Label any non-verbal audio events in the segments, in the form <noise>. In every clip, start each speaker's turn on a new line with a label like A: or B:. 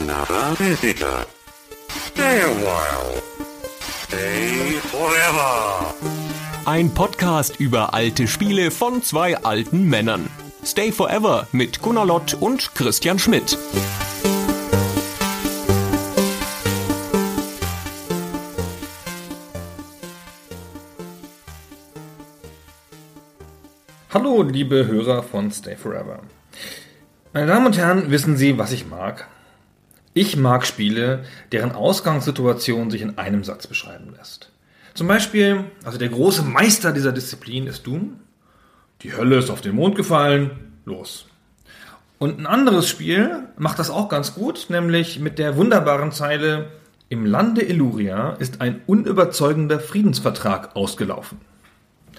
A: another visitor. Stay a while. Stay forever.
B: Ein Podcast über alte Spiele von zwei alten Männern. Stay Forever mit Gunnar Lott und Christian Schmidt.
C: Hallo, liebe Hörer von Stay Forever. Meine Damen und Herren, wissen Sie, was ich mag? Ich mag Spiele, deren Ausgangssituation sich in einem Satz beschreiben lässt. Zum Beispiel, also der große Meister dieser Disziplin ist Doom. Die Hölle ist auf den Mond gefallen. Los. Und ein anderes Spiel macht das auch ganz gut, nämlich mit der wunderbaren Zeile Im Lande Illuria ist ein unüberzeugender Friedensvertrag ausgelaufen.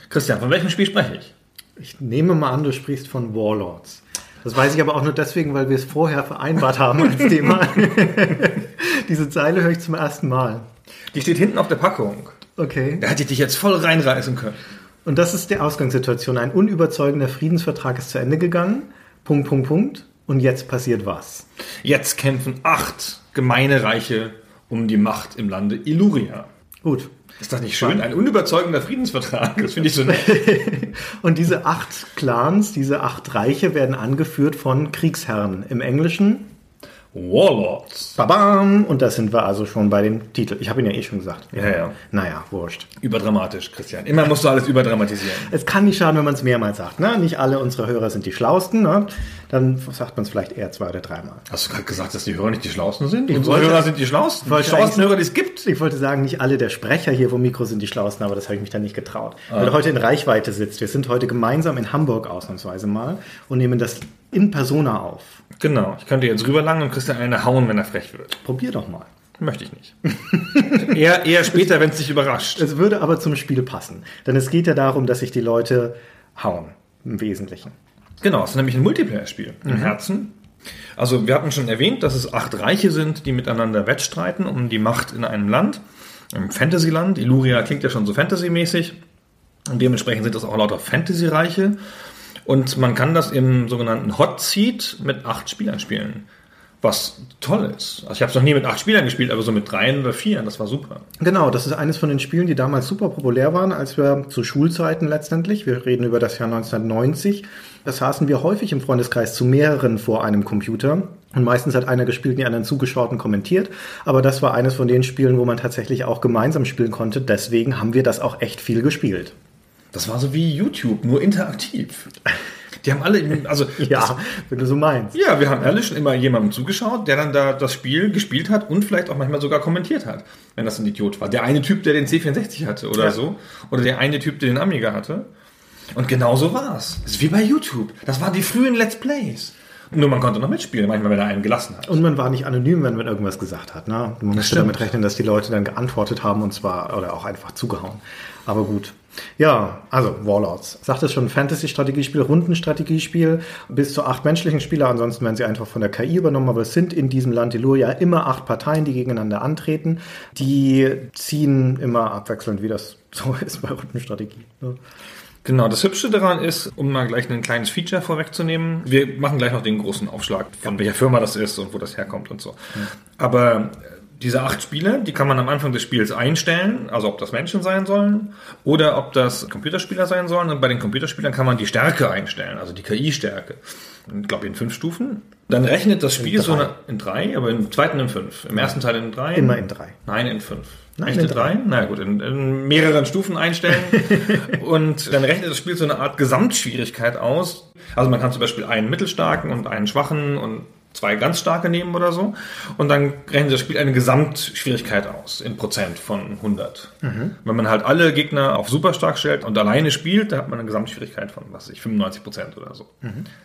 C: Christian, von welchem Spiel spreche ich?
D: Ich nehme mal an, du sprichst von Warlords. Das weiß ich aber auch nur deswegen, weil wir es vorher vereinbart haben als <laughs> Thema. <laughs> Diese Zeile höre ich zum ersten Mal.
C: Die steht hinten auf der Packung.
D: Okay.
C: Da hätte ich dich jetzt voll reinreißen können.
D: Und das ist die Ausgangssituation. Ein unüberzeugender Friedensvertrag ist zu Ende gegangen. Punkt, Punkt, Punkt. Und jetzt passiert was?
C: Jetzt kämpfen acht gemeine Reiche um die Macht im Lande Illuria.
D: Gut.
C: Ist das nicht schön? Ein unüberzeugender Friedensvertrag. Das finde ich so nett. <laughs>
D: Und diese acht Clans, diese acht Reiche werden angeführt von Kriegsherren. Im Englischen
C: Warlords.
D: Babam! Und da sind wir also schon bei dem Titel. Ich habe ihn ja eh schon gesagt.
C: Ja, ja.
D: Naja, wurscht.
C: Überdramatisch, Christian. Immer musst du alles überdramatisieren.
D: Es kann nicht schaden, wenn man es mehrmals sagt. Ne? Nicht alle unsere Hörer sind die Schlausten. Ne? Dann sagt man es vielleicht eher zwei oder dreimal.
C: Hast du gerade gesagt, dass die Hörer nicht die Schlausten sind?
D: Ich
C: Unsere
D: wollte-
C: Hörer sind die Schlausten. Die schlausten Hörer, die es gibt.
D: Ich wollte sagen, nicht alle der Sprecher hier vom Mikro sind die Schlausten, aber das habe ich mich dann nicht getraut.
C: Ah.
D: Weil er heute in Reichweite sitzt. Wir sind heute gemeinsam in Hamburg ausnahmsweise mal und nehmen das in Persona auf.
C: Genau. Ich könnte jetzt rüberlangen und Christian eine hauen, wenn er frech wird.
D: Probier doch mal.
C: Möchte ich nicht. <laughs> eher, eher später, wenn es dich überrascht.
D: Es würde aber zum Spiel passen. Denn es geht ja darum, dass sich die Leute hauen. Im Wesentlichen.
C: Genau, es ist nämlich ein Multiplayer-Spiel im Herzen. Also wir hatten schon erwähnt, dass es acht Reiche sind, die miteinander wettstreiten um die Macht in einem Land, im Fantasyland. Illuria klingt ja schon so Fantasy-mäßig und dementsprechend sind das auch lauter Fantasy-Reiche. Und man kann das im sogenannten Hot Seat mit acht Spielern spielen. Was toll ist. Also ich habe es noch nie mit acht Spielern gespielt, aber so mit dreien oder vier, das war super.
D: Genau, das ist eines von den Spielen, die damals super populär waren, als wir zu Schulzeiten letztendlich, wir reden über das Jahr 1990, da saßen wir häufig im Freundeskreis zu mehreren vor einem Computer. Und meistens hat einer gespielt, die anderen zugeschaut und kommentiert. Aber das war eines von den Spielen, wo man tatsächlich auch gemeinsam spielen konnte. Deswegen haben wir das auch echt viel gespielt.
C: Das war so wie YouTube, nur interaktiv. Die haben alle, also <laughs>
D: Ja, wenn du so meinst.
C: Ja, wir haben alle schon immer jemandem zugeschaut, der dann da das Spiel gespielt hat und vielleicht auch manchmal sogar kommentiert hat, wenn das ein Idiot war. Der eine Typ, der den C64 hatte oder
D: Ja.
C: so. Oder der eine Typ, der den Amiga hatte. Und genau so war's. Das ist wie bei YouTube. Das waren die frühen Let's Plays. Nur man konnte noch mitspielen, manchmal, wenn er einen gelassen hat.
D: Und man war nicht anonym, wenn man irgendwas gesagt hat. Ne? Man musste damit rechnen, dass die Leute dann geantwortet haben und zwar oder auch einfach zugehauen. Aber gut. Ja, also Warlords. Sagt es schon, Fantasy-Strategiespiel, Rundenstrategiespiel, bis zu acht menschlichen Spieler. Ansonsten werden sie einfach von der KI übernommen. Aber es sind in diesem Land Illuria immer acht Parteien, die gegeneinander antreten. Die ziehen immer abwechselnd, wie das <laughs> so ist bei Rundenstrategie. Ne?
C: Genau, das Hübsche daran ist, um mal gleich ein kleines Feature vorwegzunehmen, wir machen gleich noch den großen Aufschlag, von welcher Firma das ist und wo das herkommt und so. Aber äh, diese acht Spiele, die kann man am Anfang des Spiels einstellen, also ob das Menschen sein sollen oder ob das Computerspieler sein sollen. Und bei den Computerspielern kann man die Stärke einstellen, also die KI-Stärke. Ich glaube in fünf Stufen. Dann rechnet das Spiel so
D: drei.
C: eine, in drei, aber im zweiten in fünf. Im ersten Teil in drei.
D: Immer in drei.
C: Nein, in fünf.
D: Nein,
C: Echt
D: in
C: in drei? Na gut, in, in mehreren Stufen einstellen. <laughs> und dann rechnet das Spiel so eine Art Gesamtschwierigkeit aus. Also man kann zum Beispiel einen mittelstarken und einen schwachen und zwei ganz starke nehmen oder so. Und dann rechnet das Spiel eine Gesamtschwierigkeit aus in Prozent von 100.
D: Mhm.
C: Wenn man halt alle Gegner auf super stark stellt und alleine spielt, da hat man eine Gesamtschwierigkeit von, was ich, 95 Prozent oder so.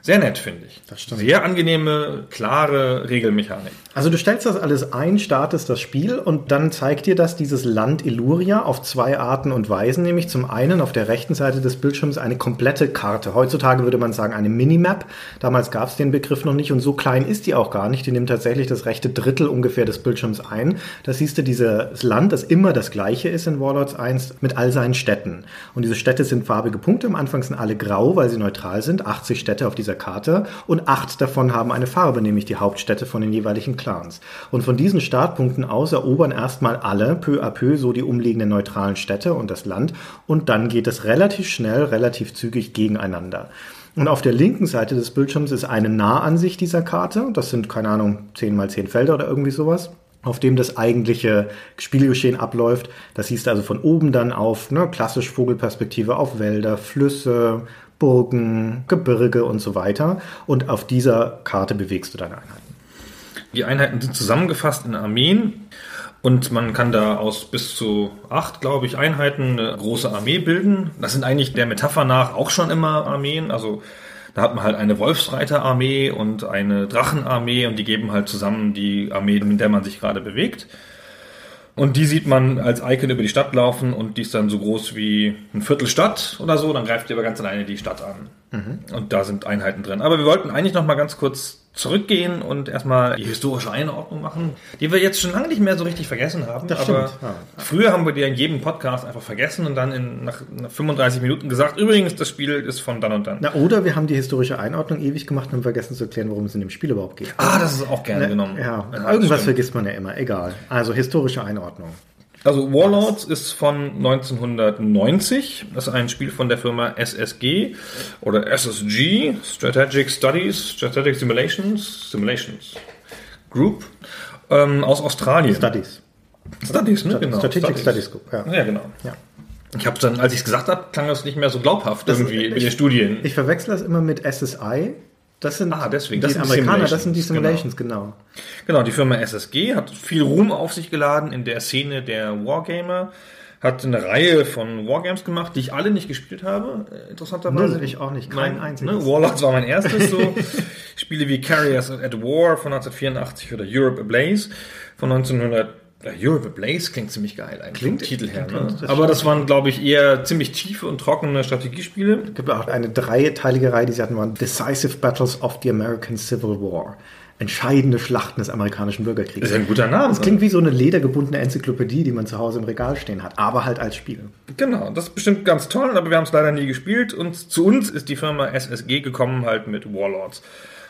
C: Sehr nett, finde ich.
D: Mhm. Das stimmt.
C: Sehr angenehme, klare Regelmechanik.
D: Also du stellst das alles ein, startest das Spiel und dann zeigt dir das dieses Land Illuria auf zwei Arten und Weisen, nämlich zum einen auf der rechten Seite des Bildschirms eine komplette Karte. Heutzutage würde man sagen eine Minimap. Damals gab es den Begriff noch nicht und so klein ist ist die auch gar nicht. Die nimmt tatsächlich das rechte Drittel ungefähr des Bildschirms ein. Da siehst du dieses Land, das immer das gleiche ist in Warlords 1, mit all seinen Städten. Und diese Städte sind farbige Punkte. Am Anfang sind alle grau, weil sie neutral sind. 80 Städte auf dieser Karte. Und acht davon haben eine Farbe, nämlich die Hauptstädte von den jeweiligen Clans. Und von diesen Startpunkten aus erobern erstmal alle peu à peu so die umliegenden neutralen Städte und das Land. Und dann geht es relativ schnell, relativ zügig gegeneinander. Und auf der linken Seite des Bildschirms ist eine Nahansicht dieser Karte. Das sind, keine Ahnung, 10 mal 10 Felder oder irgendwie sowas auf dem das eigentliche Spielgeschehen abläuft. Das siehst du also von oben dann auf, ne, klassisch Vogelperspektive auf Wälder, Flüsse, Burgen, Gebirge und so weiter. Und auf dieser Karte bewegst du deine Einheiten.
C: Die Einheiten sind zusammengefasst in Armeen und man kann da aus bis zu acht, glaube ich, Einheiten eine große Armee bilden. Das sind eigentlich der Metapher nach auch schon immer Armeen. Also da hat man halt eine Wolfsreiterarmee und eine Drachenarmee und die geben halt zusammen die Armee, mit der man sich gerade bewegt. Und die sieht man als Icon über die Stadt laufen und die ist dann so groß wie ein Viertel Stadt oder so. Dann greift ihr aber ganz alleine die Stadt an. Mhm. Und da sind Einheiten drin. Aber wir wollten eigentlich noch mal ganz kurz zurückgehen und erstmal die historische Einordnung machen, die wir jetzt schon lange nicht mehr so richtig vergessen haben.
D: Das
C: aber
D: stimmt, ja.
C: früher haben wir die in jedem Podcast einfach vergessen und dann in, nach, nach 35 Minuten gesagt, übrigens, das Spiel ist von dann und dann.
D: Na, oder wir haben die historische Einordnung ewig gemacht und haben vergessen zu erklären, worum es in dem Spiel überhaupt geht.
C: Ah, das ist auch gerne
D: Ne?
C: genommen.
D: Ja,
C: das
D: irgendwas
C: stimmt.
D: vergisst man ja immer, egal. Also historische Einordnung.
C: Also Warlords ist von 1990. Das ist ein Spiel von der Firma SSG oder SSG, Strategic Studies, Strategic Simulations, Simulations Group ähm, aus Australien.
D: Studies.
C: Studies, ne? Genau.
D: Strategic Studies Group, ja.
C: Ja, genau.
D: Ja.
C: Ich habe dann, als ich es gesagt habe, klang das nicht mehr so glaubhaft
D: Das-
C: irgendwie mit den Studien.
D: Ich verwechsel das immer mit SSI. Das sind
C: Ah, deswegen.
D: die
C: Das sind
D: Amerikaner, das sind die
C: Simulations,
D: Simulations, genau.
C: Genau, die Firma SSG hat viel Ruhm auf sich geladen in der Szene der Wargamer. Hat eine Reihe von Wargames gemacht, die ich alle nicht gespielt habe, äh, interessanterweise.
D: Null, ich auch nicht, kein
C: Mein,
D: einziges.
C: Ne, Warlords war mein erstes so. <laughs> Spiele wie Carriers at War von 1984 oder Europe Ablaze von 1900. Ja, Europe Ablaze klingt ziemlich geil eigentlich
D: Klingt-
C: Titel her.
D: klingt-
C: Ne?
D: das
C: Aber das waren, glaube ich, eher ziemlich tiefe und trockene Strategiespiele.
D: Es gibt auch eine dreiteilige Reihe, die sie hatten, waren Decisive Battles of the American Civil War. Entscheidende Schlachten des amerikanischen Bürgerkriegs.
C: Das ist ein guter Name.
D: Das klingt wie so eine ledergebundene Enzyklopädie, die man zu Hause im Regal stehen hat, aber halt als Spiel.
C: Genau, das ist bestimmt ganz toll, aber wir haben es leider nie gespielt. Und zu uns ist die Firma SSG gekommen halt mit Warlords.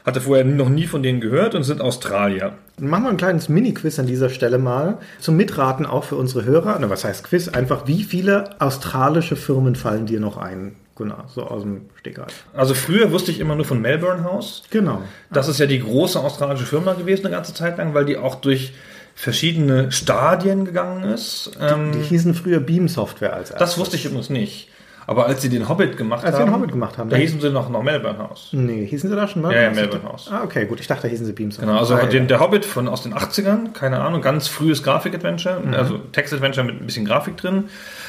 C: Hatte vorher noch nie von denen gehört und sind Australier.
D: Machen wir ein kleines Mini-Quiz an dieser Stelle mal. Zum Mitraten auch für unsere Hörer. Na, was heißt Quiz? Einfach, wie viele australische Firmen fallen dir noch ein? Gunnar, so aus dem Stegreif.
C: Also früher wusste ich immer nur von Melbourne House.
D: Genau.
C: Das ist ja die große australische Firma gewesen eine ganze Zeit lang, weil die auch durch verschiedene Stadien gegangen ist. Ähm,
D: Die hießen früher Beam Software als erstes.
C: das wusste ich übrigens nicht. Aber als sie den Hobbit gemacht
D: Als sie
C: haben,
D: den Hobbit gemacht haben,
C: da hießen sie noch, noch Melbourne House.
D: Nee, hießen sie da schon mal?
C: Ja, ja, Melbourne House.
D: Ah, okay, gut. Ich dachte, da hießen sie Beam Software.
C: Genau, also
D: Ah,
C: den, der Hobbit von aus den 80ern, keine Ahnung, ganz frühes Grafik-Adventure, also Text-Adventure mit ein bisschen Grafik drin.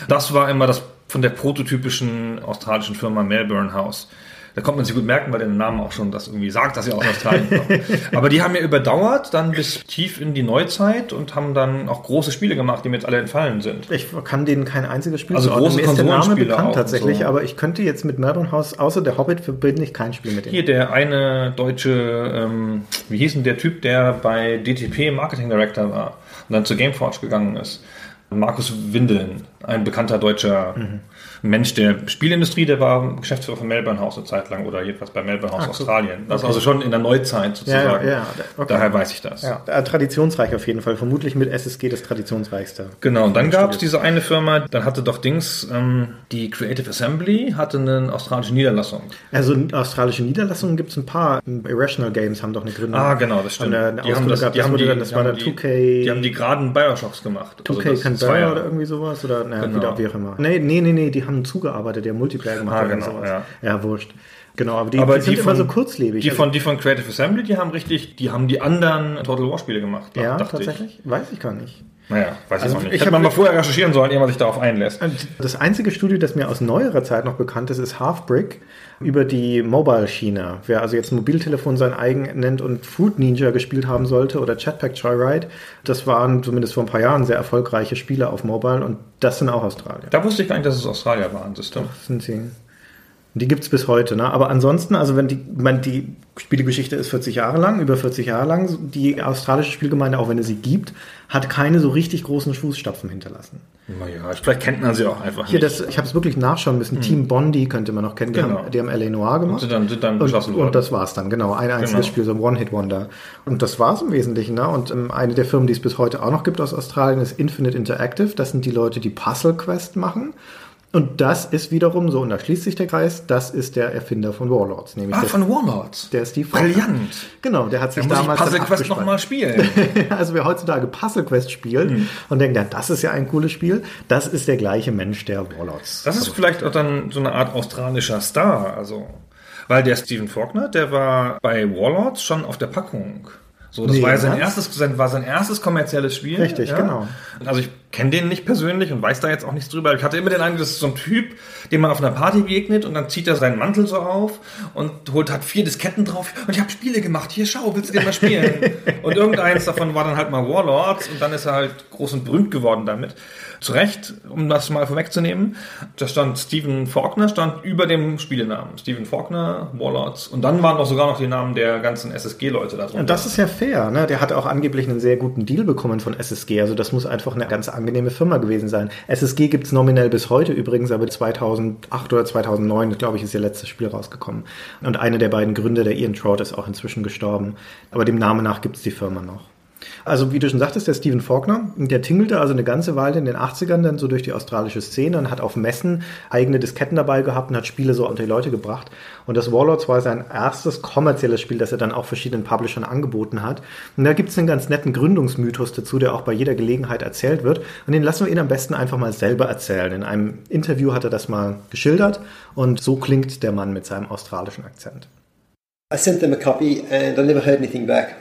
C: Das war immer das von der prototypischen australischen Firma Melbourne House. Da kommt man sich gut merken, weil der Name auch schon das irgendwie sagt, dass sie aus Australien kommen. Aber die haben ja überdauert, dann bis tief in die Neuzeit und haben dann auch große Spiele gemacht, die mir jetzt alle entfallen sind.
D: Ich kann denen kein einziges Spiel
C: Also große
D: Mir ist der Name bekannt tatsächlich,
C: so.
D: aber ich könnte jetzt mit Melbourne House, außer der Hobbit, verbinde ich kein Spiel mit denen.
C: Hier der eine deutsche, ähm, wie hieß denn der Typ, der bei DTP Marketing Director war und dann zu Gameforge gegangen ist? Markus Windeln, ein bekannter deutscher
D: Mhm.
C: Mensch der Spielindustrie, der war Geschäftsführer von Melbourne House eine Zeit lang oder jedenfalls bei Melbourne House
D: Ach.
C: Australien. Das
D: Okay.
C: also schon in der Neuzeit sozusagen.
D: Ja, ja, okay.
C: Daher weiß ich das.
D: Ja, äh, traditionsreich auf jeden Fall. Vermutlich mit SSG das traditionsreichste.
C: Genau, und dann gab es diese eine Firma, dann hatte doch Dings, ähm, die Creative Assembly hatte eine australische Niederlassung.
D: Also australische Niederlassungen gibt es ein paar. Irrational Games haben doch eine Gründung.
C: Ah, genau, das stimmt.
D: Haben eine
C: die haben das, die haben
D: wurde
C: die,
D: dann, das
C: die
D: war
C: haben
D: dann
C: die,
D: 2K.
C: Die haben die geraden Bioshocks gemacht.
D: 2K
C: das
D: Canberra oder irgendwie sowas? Oder naja,
C: Genau.
D: wieder wie auch immer. Nee, nee, nee, nee, die haben zugearbeitet, haben Multiplayer gemacht
C: Ah,
D: oder
C: genau,
D: sowas.
C: ja.
D: ja, wurscht. Genau, aber die,
C: Aber
D: die sind
C: die
D: immer
C: von-
D: so kurzlebig.
C: Die
D: Also-
C: von, die von Creative Assembly, die haben richtig, die haben die anderen Total War Spiele gemacht.
D: ja, tatsächlich? Weiß ich gar nicht.
C: Ich. Naja, weiß
D: Also
C: ich auch nicht.
D: ich
C: Hätte man mal vorher recherchieren sollen, ehe man sich darauf einlässt.
D: Das einzige Studio, das mir aus neuerer Zeit noch bekannt ist, ist Halfbrick über die Mobile-Schiene. Wer also jetzt ein Mobiltelefon sein eigen nennt und Fruit Ninja gespielt haben sollte oder Jetpack Joyride, das waren zumindest vor ein paar Jahren sehr erfolgreiche Spiele auf Mobile und das sind auch Australier.
C: Da wusste ich gar nicht, dass es Australier waren, du.
D: Das sind sie. Und die gibt's bis heute. Ne? Aber ansonsten, also wenn die, wenn die Spielegeschichte ist 40 Jahre lang, über 40 Jahre lang, die australische Spielgemeinde, auch wenn es sie gibt, hat keine so richtig großen Fußstapfen hinterlassen.
C: Naja, vielleicht kennt man sie auch einfach
D: Hier,
C: nicht.
D: das, ich habe es wirklich nachschauen müssen. Team Bondi könnte man noch kennen. Die,
C: Genau.
D: haben, die haben L.A. Noir gemacht.
C: sind dann- sind dann
D: und,
C: worden.
D: und das war's dann, genau. Ein einziges
C: Genau.
D: Spiel, so ein One-Hit-Wonder. Und das war's im Wesentlichen. Ne? Und ähm, eine der Firmen, die es bis heute auch noch gibt aus Australien, ist Infinite Interactive. Das sind die Leute, die Puzzle Quest machen. Und das ist wiederum so, und da schließt sich der Kreis, das ist der Erfinder von Warlords, nämlich
C: Ah,
D: der,
C: von Warlords.
D: der Steve Faulkner.
C: Brillant.
D: Genau, der hat sich
C: Da muss ich
D: damals
C: Puzzle Quest nochmal spielen. <laughs>
D: Also wer heutzutage Puzzle Quest spielt
C: Hm.
D: und denkt, ja, das ist ja ein cooles Spiel, das ist der gleiche Mensch, der Warlords.
C: Das ist vielleicht auch dann so eine Art australischer Star, also. Weil der Stephen Faulkner, der war bei Warlords schon auf der Packung. So, das
D: Nee,
C: war, ja sein erstes, war sein erstes kommerzielles Spiel.
D: Richtig, genau.
C: Also ich kenne den nicht persönlich und weiß da jetzt auch nichts drüber. Ich hatte immer den Eindruck, das ist so ein Typ, dem man auf einer Party begegnet und dann zieht er seinen Mantel so auf und holt hat vier Disketten drauf und ich habe Spiele gemacht. Hier schau, willst du den mal spielen? <laughs> und irgendeins davon war dann halt mal Warlords und dann ist er halt groß und berühmt geworden damit. Zu Recht, um das mal vorwegzunehmen, da stand Stephen Faulkner stand über dem Spielenamen. Stephen Faulkner, Warlords und dann waren auch sogar noch die Namen der ganzen SSG-Leute da drunter.
D: Und das ist ja fair, ne? Der hat auch angeblich einen sehr guten Deal bekommen von SSG. Also das muss einfach eine ganz angenehme Firma gewesen sein. SSG gibt's nominell bis heute übrigens, aber 2008 oder 2009, glaube ich, ist ihr letztes Spiel rausgekommen. Und einer der beiden Gründer, der Ian Trout, ist auch inzwischen gestorben. Aber dem Namen nach gibt's die Firma noch. Also wie du schon sagtest, der Stephen Faulkner, der tingelte also eine ganze Weile in den 80ern dann so durch die australische Szene und hat auf Messen eigene Disketten dabei gehabt und hat Spiele so unter die Leute gebracht. Und das Warlords war sein erstes kommerzielles Spiel, das er dann auch verschiedenen Publishern angeboten hat. Und da gibt es einen ganz netten Gründungsmythos dazu, der auch bei jeder Gelegenheit erzählt wird. Und den lassen wir ihn am besten einfach mal selber erzählen. In einem Interview hat er das mal geschildert und so klingt der Mann mit seinem australischen Akzent.
E: I sent them a copy and I never heard anything back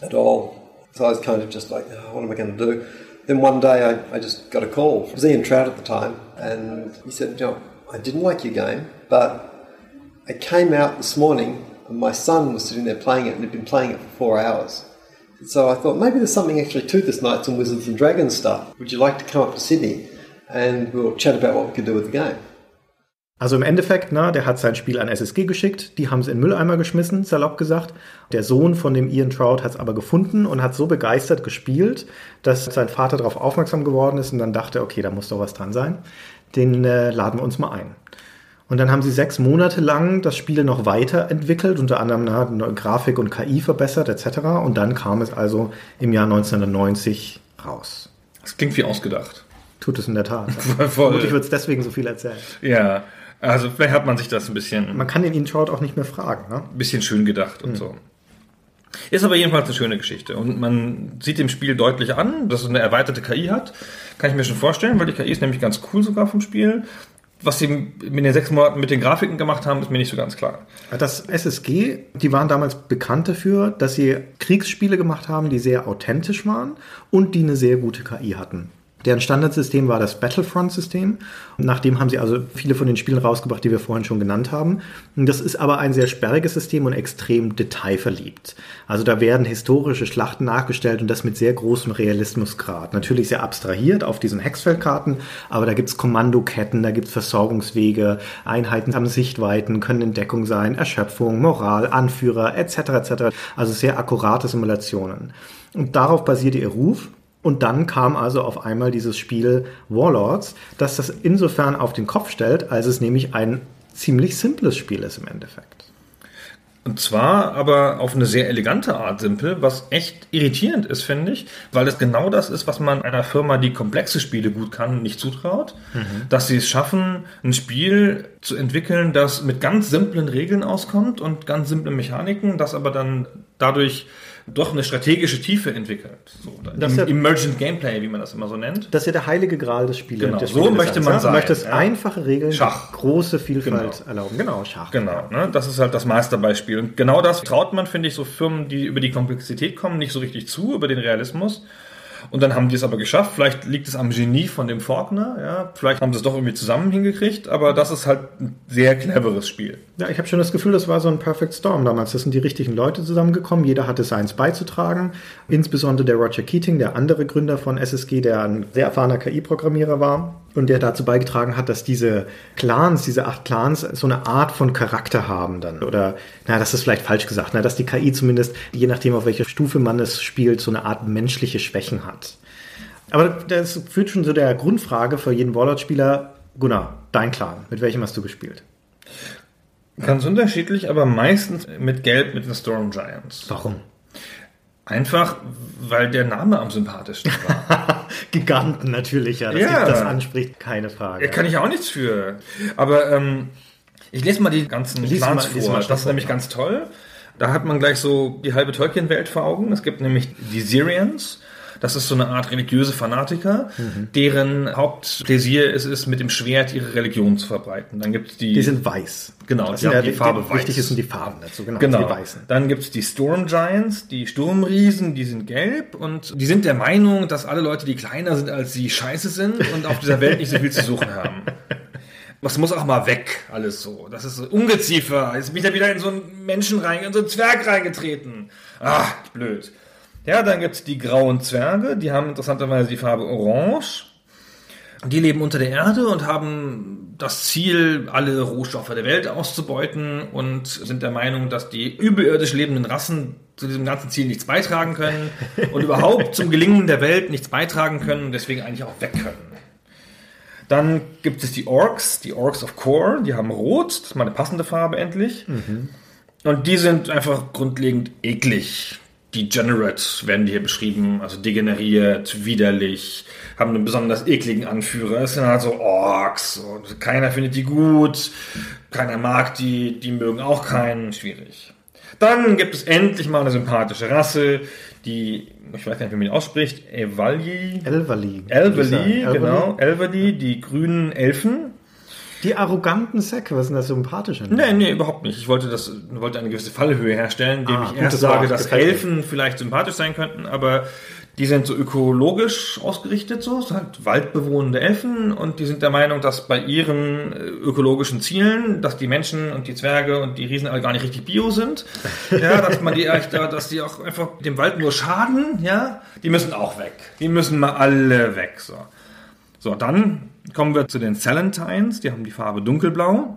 E: at all. So I was kind of just like, oh, what am I going to do? Then one day I, I just got a call. It was Ian Trout at the time, and he said, you know, I didn't like your game, but I came out this morning and my son was sitting there playing it and had been playing it for four hours. So I thought maybe there's something actually to this Knights and Wizards and Dragons stuff. Would you like to come up to Sydney and we'll chat about what we could do with the game?
D: Also im Endeffekt, na, der hat sein Spiel an SSG geschickt, die haben es in den Mülleimer geschmissen, salopp gesagt. Der Sohn von dem Ian Trout hat es aber gefunden und hat so begeistert gespielt, dass sein Vater darauf aufmerksam geworden ist und dann dachte, okay, da muss doch was dran sein. Den äh, laden wir uns mal ein. Und dann haben sie sechs Monate lang das Spiel noch weiterentwickelt, unter anderem na, neue Grafik und KI verbessert etc. Und dann kam es also im Jahr 1990 raus.
C: Das klingt wie ausgedacht.
D: Tut es in der Tat. <laughs>
C: Voll.
D: Vermutlich wird es deswegen so viel erzählen.
C: Ja, also vielleicht hat man sich das ein bisschen
D: Man kann den Ian Trout auch nicht mehr fragen. Ne?
C: bisschen schön gedacht und so. Ist aber jedenfalls eine schöne Geschichte. Und man sieht dem Spiel deutlich an, dass es eine erweiterte KI hat. Kann ich mir schon vorstellen, weil die KI ist nämlich ganz cool sogar vom Spiel. Was sie in den sechs Monaten mit den Grafiken gemacht haben, ist mir nicht so ganz klar.
D: Das SSG, die waren damals bekannt dafür, dass sie Kriegsspiele gemacht haben, die sehr authentisch waren und die eine sehr gute KI hatten. Deren Standardsystem war das Battlefront-System. Nach dem haben sie also viele von den Spielen rausgebracht, die wir vorhin schon genannt haben. Das ist aber ein sehr sperriges System und extrem detailverliebt. Also da werden historische Schlachten nachgestellt und das mit sehr großem Realismusgrad. Natürlich sehr abstrahiert auf diesen Hexfeldkarten, aber da gibt's Kommandoketten, da gibt's Versorgungswege, Einheiten haben Sichtweiten, können in Deckung sein, Erschöpfung, Moral, Anführer etc. etc. Also sehr akkurate Simulationen. Und darauf basierte ihr Ruf. Und dann kam also auf einmal dieses Spiel Warlords, das das insofern auf den Kopf stellt, als es nämlich ein ziemlich simples Spiel ist im Endeffekt.
C: Und zwar aber auf eine sehr elegante Art simpel, was echt irritierend ist, finde ich, weil das genau das ist, was man einer Firma, die komplexe Spiele gut kann, nicht zutraut. Dass sie es schaffen, ein Spiel zu entwickeln, das mit ganz simplen Regeln auskommt und ganz simplen Mechaniken, das aber dann dadurch doch eine strategische Tiefe entwickelt. So,
D: Das ja-
C: Emergent Gameplay, wie man das immer so nennt.
D: Das ist ja der heilige Gral des Spiele.
C: Genau,
D: des
C: so möchte man sein,
D: Du möchtest
C: ja.
D: einfache Regeln,
C: Schach.
D: große Vielfalt
C: Genau.
D: erlauben. Genau, Schach.
C: Genau, ne? das ist halt das Meisterbeispiel. Und genau das traut man, finde ich, so Firmen, die über die Komplexität kommen, nicht so richtig zu, über den Realismus. Und dann haben die es aber geschafft. Vielleicht liegt es am Genie von dem Faulkner, ja. Vielleicht haben sie es doch irgendwie zusammen hingekriegt, aber das ist halt ein sehr cleveres Spiel.
D: Ja, ich habe schon das Gefühl, das war so ein Perfect Storm damals. Das sind die richtigen Leute zusammengekommen. Jeder hatte seins beizutragen. Insbesondere der Roger Keating, der andere Gründer von SSG, der ein sehr erfahrener KI-Programmierer war und der dazu beigetragen hat, dass diese Clans, diese acht Clans, so eine Art von Charakter haben dann. Oder, na, das ist vielleicht falsch gesagt, na, dass die KI zumindest, je nachdem, auf welcher Stufe man es spielt, so eine Art menschliche Schwächen hat. Aber das führt schon zu der Grundfrage für jeden Warlord-Spieler. Gunnar, dein Clan, mit welchem hast du gespielt?
C: Ganz unterschiedlich, aber meistens mit Gelb mit den Storm Giants.
D: Warum?
C: Einfach, weil der Name am sympathischsten war. <laughs>
D: Giganten natürlich, ja. Dass
C: Ja.
D: das anspricht, keine Frage.
C: Da kann ich auch nichts für. Aber ähm, ich lese mal die ganzen
D: Lies
C: Clans
D: mal-
C: vor.
D: mal
C: das ist nämlich ganz toll. Da hat man gleich so die halbe Tolkien-Welt vor Augen. Es gibt nämlich die Syrians. Das ist so eine Art religiöse Fanatiker,
D: Mhm.
C: deren Hauptpläsier es ist, mit dem Schwert ihre Religion zu verbreiten. Dann gibt es die,
D: Die sind weiß.
C: Genau,
D: das
C: die
D: ja
C: die Farbe weiß.
D: Wichtig sind die Farben dazu, genau.
C: Genau.
D: Die weißen.
C: Dann gibt's die Storm Giants, die Sturmriesen, die sind gelb und die sind der Meinung, dass alle Leute, die kleiner sind als sie, scheiße sind und auf dieser Welt nicht so viel zu suchen haben. Das muss auch mal weg, alles so. Das ist so Ungeziefer. Jetzt bin ich da wieder in so einen Menschen rein, in so einen Zwerg reingetreten. Ah, blöd. Ja, dann gibt's die grauen Zwerge, die haben interessanterweise die Farbe Orange. Die leben unter der Erde und haben das Ziel, alle Rohstoffe der Welt auszubeuten und sind der Meinung, dass die überirdisch lebenden Rassen zu diesem ganzen Ziel nichts beitragen können <laughs> und überhaupt zum Gelingen der Welt nichts beitragen können und deswegen eigentlich auch weg können. Dann gibt es die Orks, die Orks of Core, die haben Rot, das ist mal eine passende Farbe endlich. Und die sind einfach grundlegend eklig. Degenerate werden die hier beschrieben, also degeneriert, widerlich, haben einen besonders ekligen Anführer. Es sind halt so Orks und keiner findet die gut, keiner mag die, die mögen auch keinen, schwierig. Dann gibt es endlich mal eine sympathische Rasse, die, ich weiß gar nicht, wie man die ausspricht, Evalji.
D: Elverly.
C: Elveli,
D: Elverly.
C: genau, Elveli, die grünen Elfen.
D: Die arroganten Säcke, was ist denn das Sympathische?
C: Nee, nee, überhaupt nicht. Ich wollte das, wollte eine gewisse Fallhöhe herstellen, indem
D: Ah,
C: ich
D: gutes
C: erst sage,
D: Wort,
C: dass
D: gefällt mir.
C: Elfen vielleicht sympathisch sein könnten, aber die sind so ökologisch ausgerichtet, so, sind halt waldbewohnende Elfen und die sind der Meinung, dass bei ihren äh, ökologischen Zielen, dass die Menschen und die Zwerge und die Riesen alle gar nicht richtig bio sind, <laughs> ja, dass man die echt, da- dass die auch einfach dem Wald nur schaden, ja, die müssen auch weg. Die müssen mal alle weg, so. So, dann kommen wir zu den Salentines, die haben die Farbe dunkelblau.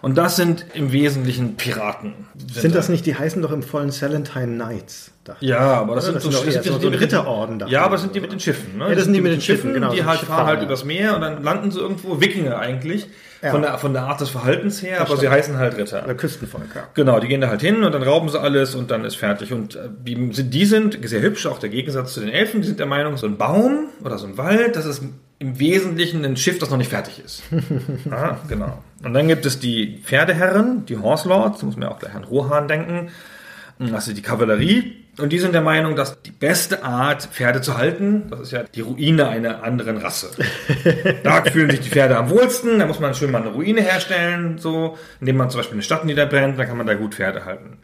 C: Und das sind im Wesentlichen Piraten.
D: Sind das nicht, die heißen doch im vollen Salentine Knights?
C: Ja, aber das sind
D: das
C: so,
D: sind
C: das
D: so-
C: die
D: so
C: den-
D: Ritterorden, dachte
C: Ja, aber das sind die mit den Schiffen. Ne?
D: Ja, das sind die mit den Schiffen, genau,
C: Die halt fahren halt
D: ja.
C: übers Meer und dann landen sie irgendwo, Wikinger eigentlich,
D: Ja.
C: von, der, von der Art des Verhaltens her, aber
D: stimmt.
C: sie heißen halt Ritter.
D: Oder Küstenvolk, ja.
C: Genau, die gehen da halt hin und dann rauben sie alles und dann ist fertig. Und äh, die sind, die sind sehr hübsch, auch der Gegensatz zu den Elfen, die sind der Meinung, so ein Baum oder so ein Wald, das ist im Wesentlichen ein Schiff, das noch nicht fertig ist. <laughs> ah, genau. Und dann gibt es die Pferdeherren, die Horse Lords, da muss man ja auch gleich an Rohan denken. Also die Kavallerie. Und die sind der Meinung, dass die beste Art, Pferde zu halten, das ist ja die Ruine einer anderen Rasse. <laughs> Da fühlen sich die Pferde am wohlsten, da muss man schön mal eine Ruine herstellen, so, indem man zum Beispiel eine Stadt niederbrennt, dann kann man da gut Pferde halten.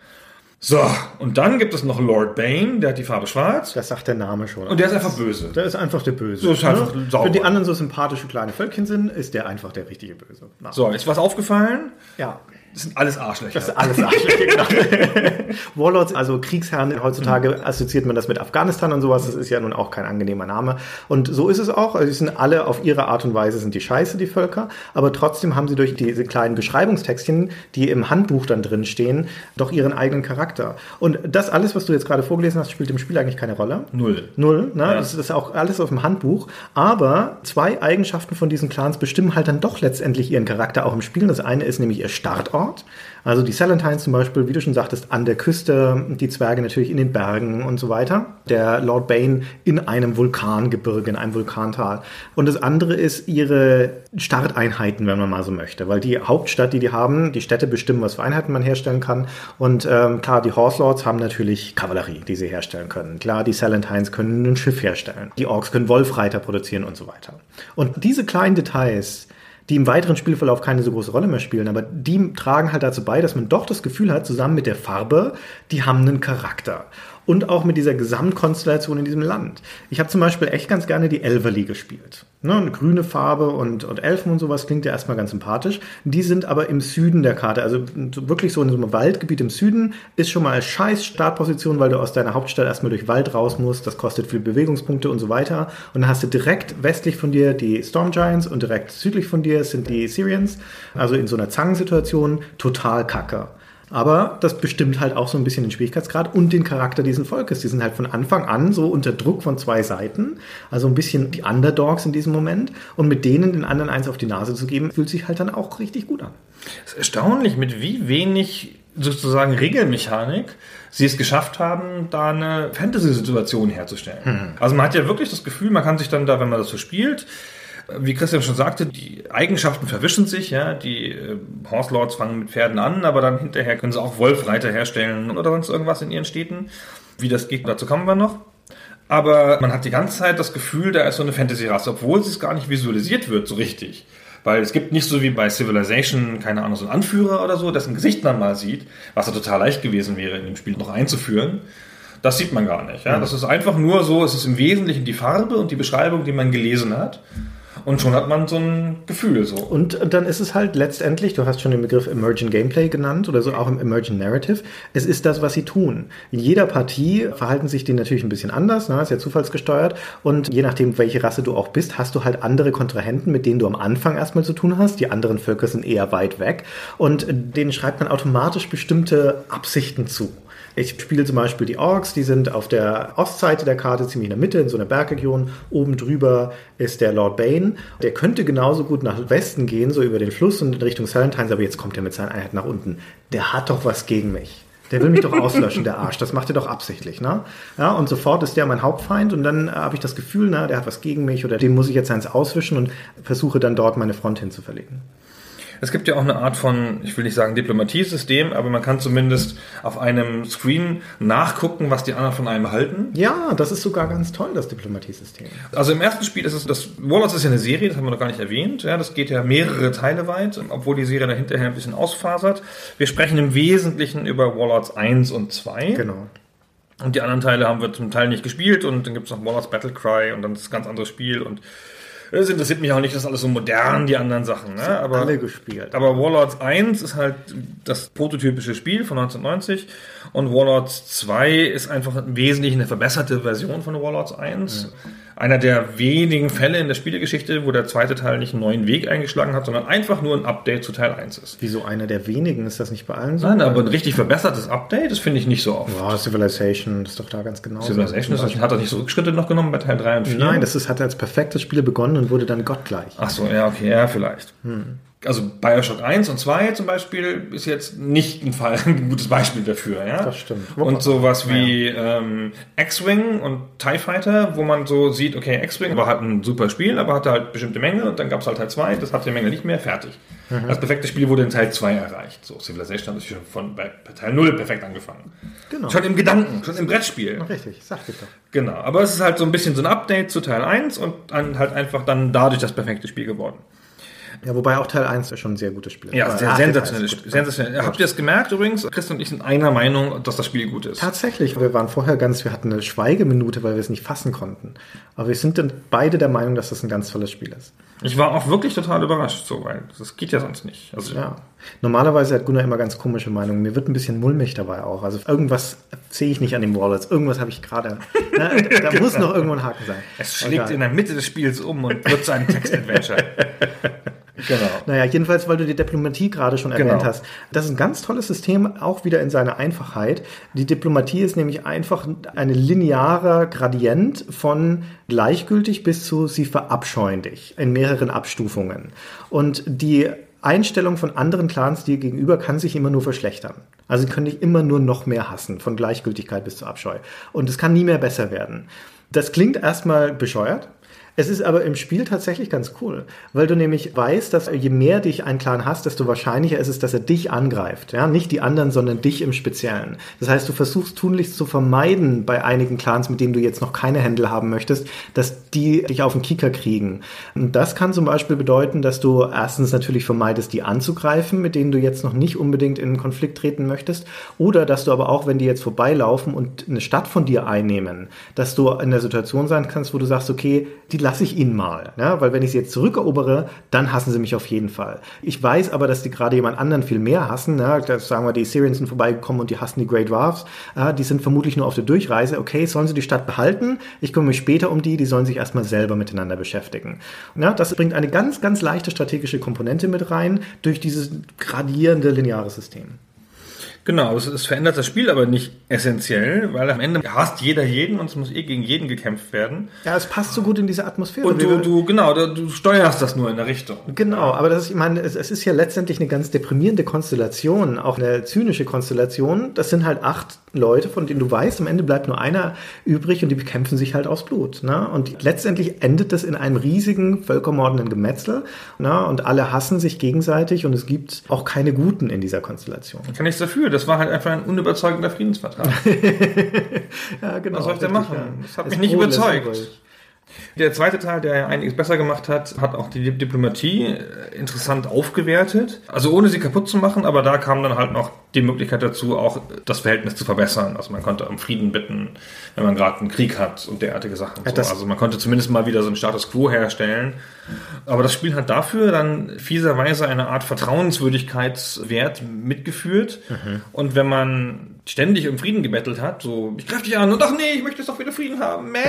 C: So, und dann gibt es noch Lord Bane, der hat die Farbe schwarz.
D: Das sagt der Name schon.
C: Und der ist einfach böse.
D: Der ist einfach der Böse.
C: So ist einfach
D: Ne?
C: sauber.
D: Wenn die anderen so sympathische kleine Völkchen sind, ist der einfach der richtige Böse. Na.
C: So, ist was aufgefallen?
D: Ja.
C: Das sind alles Arschlöcher.
D: Das ist alles Arschlöcher, genau. <laughs> Warlords, also Kriegsherren, heutzutage assoziiert man das mit Afghanistan und sowas. Das ist ja nun auch kein angenehmer Name. Und so ist es auch. Also, die sind alle auf ihre Art und Weise sind die scheiße, die Völker. Aber trotzdem haben sie durch diese kleinen Beschreibungstextchen, die im Handbuch dann drin stehen, doch ihren eigenen Charakter. Und das alles, was du jetzt gerade vorgelesen hast, spielt im Spiel eigentlich keine Rolle.
C: Null.
D: Null, ne? Das ist auch alles auf dem Handbuch. Aber zwei Eigenschaften von diesen Clans bestimmen halt dann doch letztendlich ihren Charakter auch im Spiel. Das eine ist nämlich ihr Startort. Also die Salentines zum Beispiel, wie du schon sagtest, an der Küste, die Zwerge natürlich in den Bergen und so weiter. Der Lord Bane in einem Vulkangebirge, in einem Vulkantal. Und das andere ist ihre Starteinheiten, wenn man mal so möchte. Weil die Hauptstadt, die die haben, die Städte bestimmen, was für Einheiten man herstellen kann. Und ähm, klar, die Horse Lords haben natürlich Kavallerie, die sie herstellen können. Klar, die Salentines können ein Schiff herstellen. Die Orks können Wolfreiter produzieren und so weiter. Und diese kleinen Details, die im weiteren Spielverlauf keine so große Rolle mehr spielen, aber die tragen halt dazu bei, dass man doch das Gefühl hat, zusammen mit der Farbe, die haben einen Charakter. Und auch mit dieser Gesamtkonstellation in diesem Land. Ich habe zum Beispiel echt ganz gerne die Elverly gespielt. Ne, eine grüne Farbe und, und Elfen und sowas klingt ja erstmal ganz sympathisch. Die sind aber im Süden der Karte, also wirklich so in so einem Waldgebiet im Süden, ist schon mal scheiß Startposition, weil du aus deiner Hauptstadt erstmal durch Wald raus musst, das kostet viel Bewegungspunkte und so weiter. Und dann hast du direkt westlich von dir die Storm Giants und direkt südlich von dir sind die Syrians, also in so einer Zangensituation total kacke. Aber das bestimmt halt auch so ein bisschen den Schwierigkeitsgrad und den Charakter dieses Volkes. Die sind halt von Anfang an so unter Druck von zwei Seiten. Also ein bisschen die Underdogs in diesem Moment. Und mit denen den anderen eins auf die Nase zu geben, fühlt sich halt dann auch richtig gut an.
C: Es ist erstaunlich, mit wie wenig sozusagen Regelmechanik sie es geschafft haben, da eine Fantasy-Situation herzustellen. Mhm. Also man hat ja wirklich das Gefühl, man kann sich dann da, wenn man das so spielt, wie Christian schon sagte, die Eigenschaften verwischen sich. Ja, die äh, Horse Lords fangen mit Pferden an, aber dann hinterher können sie auch Wolfreiter herstellen oder sonst irgendwas in ihren Städten. Wie das geht, dazu kommen wir noch. Aber man hat die ganze Zeit das Gefühl, da ist so eine Fantasy-Rasse, obwohl es gar nicht visualisiert wird so richtig. Weil es gibt nicht so wie bei Civilization, keine Ahnung, so einen Anführer oder so, dessen Gesicht man mal sieht, was ja total leicht gewesen wäre, in dem Spiel noch einzuführen. Das sieht man gar nicht. Ja? Das ist einfach nur so, es ist im Wesentlichen die Farbe und die Beschreibung, die man gelesen hat. Und schon hat man so ein Gefühl so.
D: Und dann ist es halt letztendlich, du hast schon den Begriff Emergent Gameplay genannt oder so auch im Emergent Narrative. Es ist das, was sie tun. In jeder Partie verhalten sich die natürlich ein bisschen anders, ne? ist ja zufallsgesteuert. Und je nachdem, welche Rasse du auch bist, hast du halt andere Kontrahenten, mit denen du am Anfang erstmal zu tun hast. Die anderen Völker sind eher weit weg. Und denen schreibt man automatisch bestimmte Absichten zu. Ich spiele zum Beispiel die Orks, die sind auf der Ostseite der Karte, ziemlich in der Mitte, in so einer Bergregion. Oben drüber ist der Lord Bane. Der könnte genauso gut nach Westen gehen, so über den Fluss und in Richtung Salentines, aber jetzt kommt er mit seiner Einheit nach unten. Der hat doch was gegen mich. Der will mich doch auslöschen, der Arsch. Das macht er doch absichtlich, ne? Ja, und sofort ist der mein Hauptfeind und dann äh, habe ich das Gefühl, ne, der hat was gegen mich oder dem muss ich jetzt eins auswischen und versuche dann dort meine Front hinzuverlegen.
C: Es gibt ja auch eine Art von, ich will nicht sagen Diplomatiesystem, aber man kann zumindest auf einem Screen nachgucken, was die anderen von einem halten.
D: Ja, das ist sogar ganz toll, das Diplomatiesystem.
C: Also im ersten Spiel ist es, das Warlords ist ja eine Serie, das haben wir noch gar nicht erwähnt. Ja, das geht ja mehrere Teile weit, obwohl die Serie dahinterher ein bisschen ausfasert. Wir sprechen im Wesentlichen über Warlords 1 und 2.
D: Genau.
C: Und die anderen Teile haben wir zum Teil nicht gespielt und dann gibt es noch Warlords Battlecry und dann ist ein ganz anderes Spiel und es interessiert mich auch nicht, das ist alles so modern, die anderen Sachen. Ne?
D: Aber, alle gespielt.
C: Aber Warlords 1 ist halt das prototypische Spiel von 1990 und Warlords 2 ist einfach im Wesentlichen eine verbesserte Version von Warlords 1. Ja einer der wenigen Fälle in der Spielegeschichte, wo der zweite Teil nicht einen neuen Weg eingeschlagen hat, sondern einfach nur ein Update zu Teil 1 ist.
D: Wieso einer der wenigen? Ist das nicht bei allen so?
C: Nein, aber ein richtig verbessertes Update, das finde ich nicht so oft.
D: Ja, Civilization ist doch da ganz genau.
C: Civilization ist, hat er nicht so Rückschritte noch genommen bei Teil 3 und 4?
D: Nein, das ist, hat als perfektes Spiel begonnen und wurde dann gottgleich.
C: Ach so, ja, okay, ja, vielleicht. Hm also Bioshock 1 und 2 zum Beispiel ist jetzt nicht ein, Fall, <laughs> ein gutes Beispiel dafür. Ja?
D: Das stimmt.
C: Und sowas wie ja. ähm, X-Wing und TIE Fighter, wo man so sieht, okay, X-Wing war halt ein super Spiel, aber hatte halt bestimmte Mängel und dann gab es halt Teil 2, das hatte die Mängel nicht mehr, fertig. Mhm. Das perfekte Spiel wurde in Teil 2 erreicht. So, Civilization hat sich schon von bei Teil 0 perfekt angefangen. Genau. Schon im Gedanken, schon im Brettspiel.
D: Richtig, sagte ich doch.
C: Genau, aber es ist halt so ein bisschen so ein Update zu Teil 1 und dann halt einfach dann dadurch das perfekte Spiel geworden.
D: Ja, wobei auch Teil 1 schon ein sehr gutes Spiel ist.
C: Ja, sehr sensationelles Spiel. Sensationell. Habt ihr das gemerkt übrigens? Christian und ich sind einer Meinung, dass das Spiel gut ist.
D: Tatsächlich. Wir waren vorher ganz, wir hatten eine Schweigeminute, weil wir es nicht fassen konnten. Aber wir sind dann beide der Meinung, dass das ein ganz tolles Spiel ist.
C: Ich war auch wirklich total überrascht, so, weil das geht ja sonst nicht.
D: Also, ja. Normalerweise hat Gunnar immer ganz komische Meinungen. Mir wird ein bisschen mulmig dabei auch. Also irgendwas sehe ich nicht an dem Wallets. Irgendwas habe ich gerade. Ne, <laughs> da genau. muss noch irgendwo ein Haken sein.
C: Es schlägt okay. in der Mitte des Spiels um und wird zu einem Text-Adventure. <laughs>
D: Genau. Naja, jedenfalls, weil du die Diplomatie gerade schon erwähnt genau. hast. Das ist ein ganz tolles System, auch wieder in seiner Einfachheit. Die Diplomatie ist nämlich einfach eine linearer Gradient von gleichgültig bis zu sie verabscheuen dich in mehreren Abstufungen. Und die Einstellung von anderen Clans dir gegenüber kann sich immer nur verschlechtern. Also sie können dich immer nur noch mehr hassen, von Gleichgültigkeit bis zu Abscheu. Und es kann nie mehr besser werden. Das klingt erstmal bescheuert, Es ist aber im Spiel tatsächlich ganz cool, weil du nämlich weißt, dass je mehr dich ein Clan hast, desto wahrscheinlicher ist es, dass er dich angreift. Ja, nicht die anderen, sondern dich im Speziellen. Das heißt, du versuchst tunlichst zu vermeiden bei einigen Clans, mit denen du jetzt noch keine Händel haben möchtest, dass die dich auf den Kicker kriegen. Und das kann zum Beispiel bedeuten, dass du erstens natürlich vermeidest, die anzugreifen, mit denen du jetzt noch nicht unbedingt in Konflikt treten möchtest, oder dass du aber auch, wenn die jetzt vorbeilaufen und eine Stadt von dir einnehmen, dass du in der Situation sein kannst, wo du sagst, okay, die lasse ich ihnen mal. Ja? Weil wenn ich sie jetzt zurückerobere, dann hassen sie mich auf jeden Fall. Ich weiß aber, dass die gerade jemand anderen viel mehr hassen. Ja? Das sagen wir, die Syrians sind vorbeigekommen und die hassen die Great Dwarfs. Ja, die sind vermutlich nur auf der Durchreise. Okay, sollen sie die Stadt behalten? Ich kümmere mich später um die. Die sollen sich erstmal selber miteinander beschäftigen. Ja, das bringt eine ganz, ganz leichte strategische Komponente mit rein durch dieses gradierende lineare System.
C: Genau, es, es, verändert das Spiel aber nicht essentiell, weil am Ende hasst jeder jeden und es muss eh gegen jeden gekämpft werden.
D: Ja, es passt so gut in diese Atmosphäre.
C: Und du, du genau, du, du steuerst das nur in der Richtung.
D: Genau, aber das ist, ich meine, es, es ist ja letztendlich eine ganz deprimierende Konstellation, auch eine zynische Konstellation. Das sind halt acht Leute, von denen du weißt, am Ende bleibt nur einer übrig und die bekämpfen sich halt aufs Blut. Ne? Und letztendlich endet das in einem riesigen, völkermordenden Gemetzel. Ne? Und alle hassen sich gegenseitig und es gibt auch keine Guten in dieser Konstellation.
C: Ich kann nichts dafür. Das war halt einfach ein unüberzeugender Friedensvertrag. <laughs>
D: ja, genau.
C: Was soll ich denn machen? Das hat mich nicht überzeugt. Der zweite Teil, der ja einiges besser gemacht hat, hat auch die Diplomatie äh, interessant aufgewertet. Also ohne sie kaputt zu machen, aber da kam dann halt noch die Möglichkeit dazu, auch das Verhältnis zu verbessern. Also man konnte um Frieden bitten, wenn man gerade einen Krieg hat und derartige Sachen. Ja, so. Also man konnte zumindest mal wieder so einen Status quo herstellen. Aber das Spiel hat dafür dann fieserweise eine Art Vertrauenswürdigkeitswert mitgeführt. Mhm. Und wenn man ständig um Frieden gebettelt hat, so ich greife dich an und ach nee, ich möchte jetzt doch wieder Frieden haben. Mäh.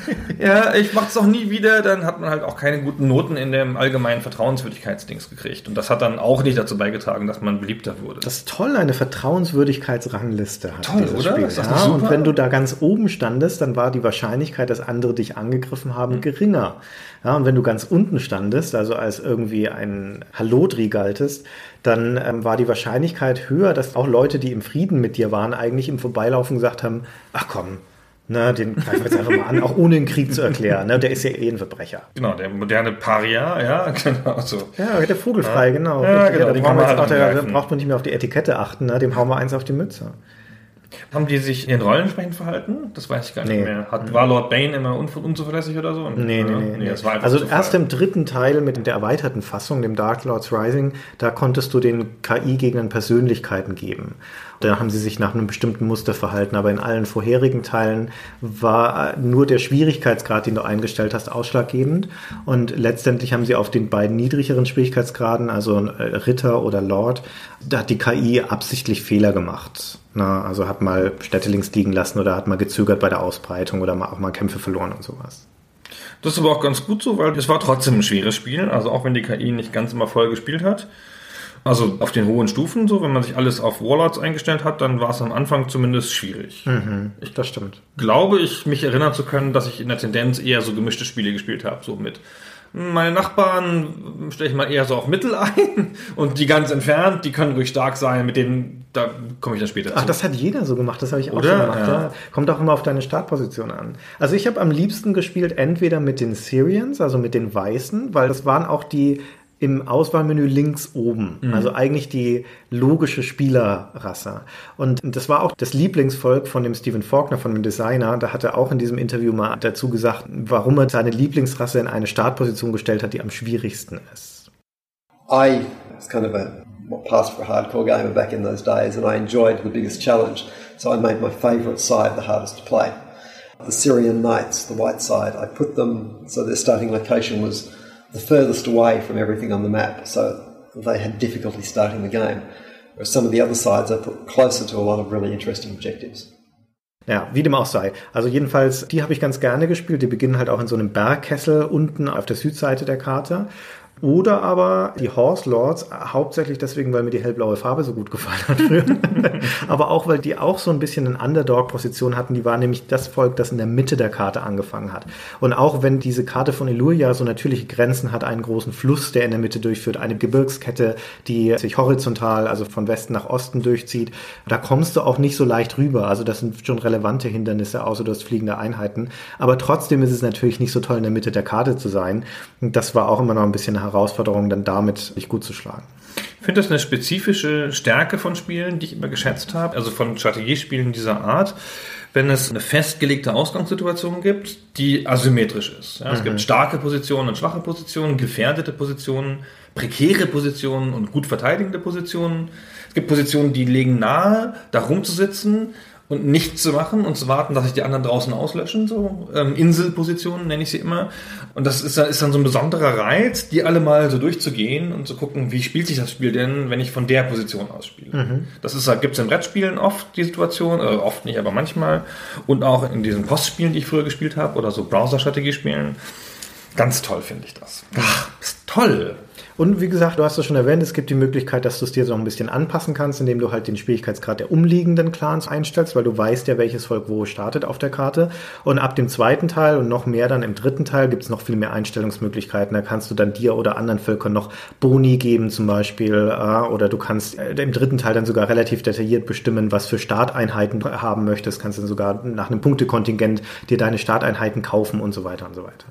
C: <laughs> ja, ich mach's doch nie wieder, dann hat man halt auch keine guten Noten in dem allgemeinen Vertrauenswürdigkeitsdings gekriegt. Und das hat dann auch nicht dazu beigetragen, dass man beliebter wurde.
D: Das ist toll, eine Vertrauenswürdigkeitsrangliste hat
C: toll, oder?
D: Spiel. Ja, und wenn du da ganz oben standest, dann war die Wahrscheinlichkeit, dass andere dich angegriffen haben, mhm. geringer. Ja, und wenn du ganz unten standest, also als irgendwie ein Hallodri galtest, dann ähm, war die Wahrscheinlichkeit höher, dass auch Leute, die im Frieden mit dir waren, eigentlich im Vorbeilaufen gesagt haben, ach komm, Ne, den greifen wir jetzt einfach mal an, auch ohne den Krieg zu erklären. Ne? Der ist ja eh ein Verbrecher.
C: Genau, der moderne Paria, ja, <laughs> genau so.
D: Ja, der Vogelfrei,
C: ja.
D: genau.
C: Ja, genau
D: ja, da, jetzt auch, da braucht man nicht mehr auf die Etikette achten, ne? dem hauen wir eins auf die Mütze.
C: Haben die sich in den Rollen entsprechend verhalten? Das weiß ich gar nicht nee. mehr. Hat, war Lord Bane immer un unzuverlässig oder so?
D: Nee, nee, nee. nee. Das war also erst im dritten Teil mit der erweiterten Fassung, dem Dark Lords Rising, da konntest du den KI-Gegnern Persönlichkeiten geben. Da haben sie sich nach einem bestimmten Muster verhalten, aber in allen vorherigen Teilen war nur der Schwierigkeitsgrad, den du eingestellt hast, ausschlaggebend. Und letztendlich haben sie auf den beiden niedrigeren Schwierigkeitsgraden, also Ritter oder Lord, da hat die KI absichtlich Fehler gemacht. Na, also hat mal Städte links liegen lassen oder hat mal gezögert bei der Ausbreitung oder auch mal Kämpfe verloren und sowas.
C: Das ist aber auch ganz gut so, weil es war trotzdem ein schweres Spiel. Also auch wenn die KI nicht ganz immer voll gespielt hat. Also auf den hohen Stufen so, wenn man sich alles auf Warlords eingestellt hat, dann war es am Anfang zumindest schwierig.
D: Mhm, ich, das stimmt.
C: Glaube ich, mich erinnern zu können, dass ich in der Tendenz eher so gemischte Spiele gespielt habe, so mit meine Nachbarn stelle ich mal eher so auf Mittel ein <laughs> und die ganz entfernt, die können ruhig stark sein, mit denen, da komme ich dann später
D: Ach, zu. das hat jeder so gemacht, das habe ich auch Oder? schon gemacht. Ja. Ja. Kommt auch immer auf deine Startposition an. Also ich habe am liebsten gespielt entweder mit den Syrians, also mit den Weißen, weil das waren auch die im Auswahlmenü links oben. Mhm. Also eigentlich die logische Spielerrasse. Und das war auch das Lieblingsvolk von dem Stephen Faulkner, von dem Designer. Da hat er auch in diesem Interview mal dazu gesagt, warum er seine Lieblingsrasse in eine Startposition gestellt hat, die am schwierigsten ist.
E: I was kind of a passed for a hardcore gamer back in those days and I enjoyed the biggest challenge. So I made my favorite side the hardest to play. The Syrian Knights, the white side, I put them so their starting location was the furthest away from everything on the map, so they had difficulty starting the game. Whereas some of the other sides are put closer to a lot of really interesting objectives.
D: Ja, wie dem auch sei. Also jedenfalls, die habe ich ganz gerne gespielt. Die beginnen halt auch in so einem Bergkessel unten auf der Südseite der Karte. Oder aber die Horse Lords, hauptsächlich deswegen, weil mir die hellblaue Farbe so gut gefallen hat. früher. <laughs> aber auch, weil die auch so ein bisschen eine Underdog-Position hatten. Die war nämlich das Volk, das in der Mitte der Karte angefangen hat. Und auch wenn diese Karte von Eluria so natürliche Grenzen hat, einen großen Fluss, der in der Mitte durchführt, eine Gebirgskette, die sich horizontal, also von Westen nach Osten durchzieht, da kommst du auch nicht so leicht rüber. Also das sind schon relevante Hindernisse, außer du hast fliegende Einheiten. Aber trotzdem ist es natürlich nicht so toll, in der Mitte der Karte zu sein. Und das war auch immer noch ein bisschen Herausforderung, dann damit sich gut zu schlagen.
C: Ich finde das eine spezifische Stärke von Spielen, die ich immer geschätzt habe, also von Strategiespielen dieser Art, wenn es eine festgelegte Ausgangssituation gibt, die asymmetrisch ist. Ja, es gibt starke Positionen und schwache Positionen, gefährdete Positionen, prekäre Positionen und gut verteidigende Positionen. Es gibt Positionen, die legen nahe, da rumzusitzen und nichts zu machen und zu warten, dass sich die anderen draußen auslöschen, so ähm, Inselpositionen nenne ich sie immer. Und das ist, dann- ist dann so ein besonderer Reiz, die alle mal so durchzugehen und zu gucken, wie spielt sich das Spiel denn, wenn ich von der Position aus spiele. Das ist, gibt es in Brettspielen oft die Situation, äh, oft nicht, aber manchmal und auch in diesen Postspielen, die ich früher gespielt habe oder so Browser-Strategiespielen. Ganz toll finde ich das. Ach, ist toll.
D: Und wie gesagt, du hast es schon erwähnt, es gibt die Möglichkeit, dass du es dir so ein bisschen anpassen kannst, indem du halt den Schwierigkeitsgrad der umliegenden Clans einstellst, weil du weißt ja, welches Volk wo startet auf der Karte. Und ab dem zweiten Teil und noch mehr dann im dritten Teil gibt es noch viel mehr Einstellungsmöglichkeiten. Da kannst du dann dir oder anderen Völkern noch Boni geben zum Beispiel. äh, Oder du kannst äh, im dritten Teil dann sogar relativ detailliert bestimmen, was für Starteinheiten du haben möchtest. Kannst dann sogar nach einem Punktekontingent dir deine Starteinheiten kaufen und so weiter und so weiter.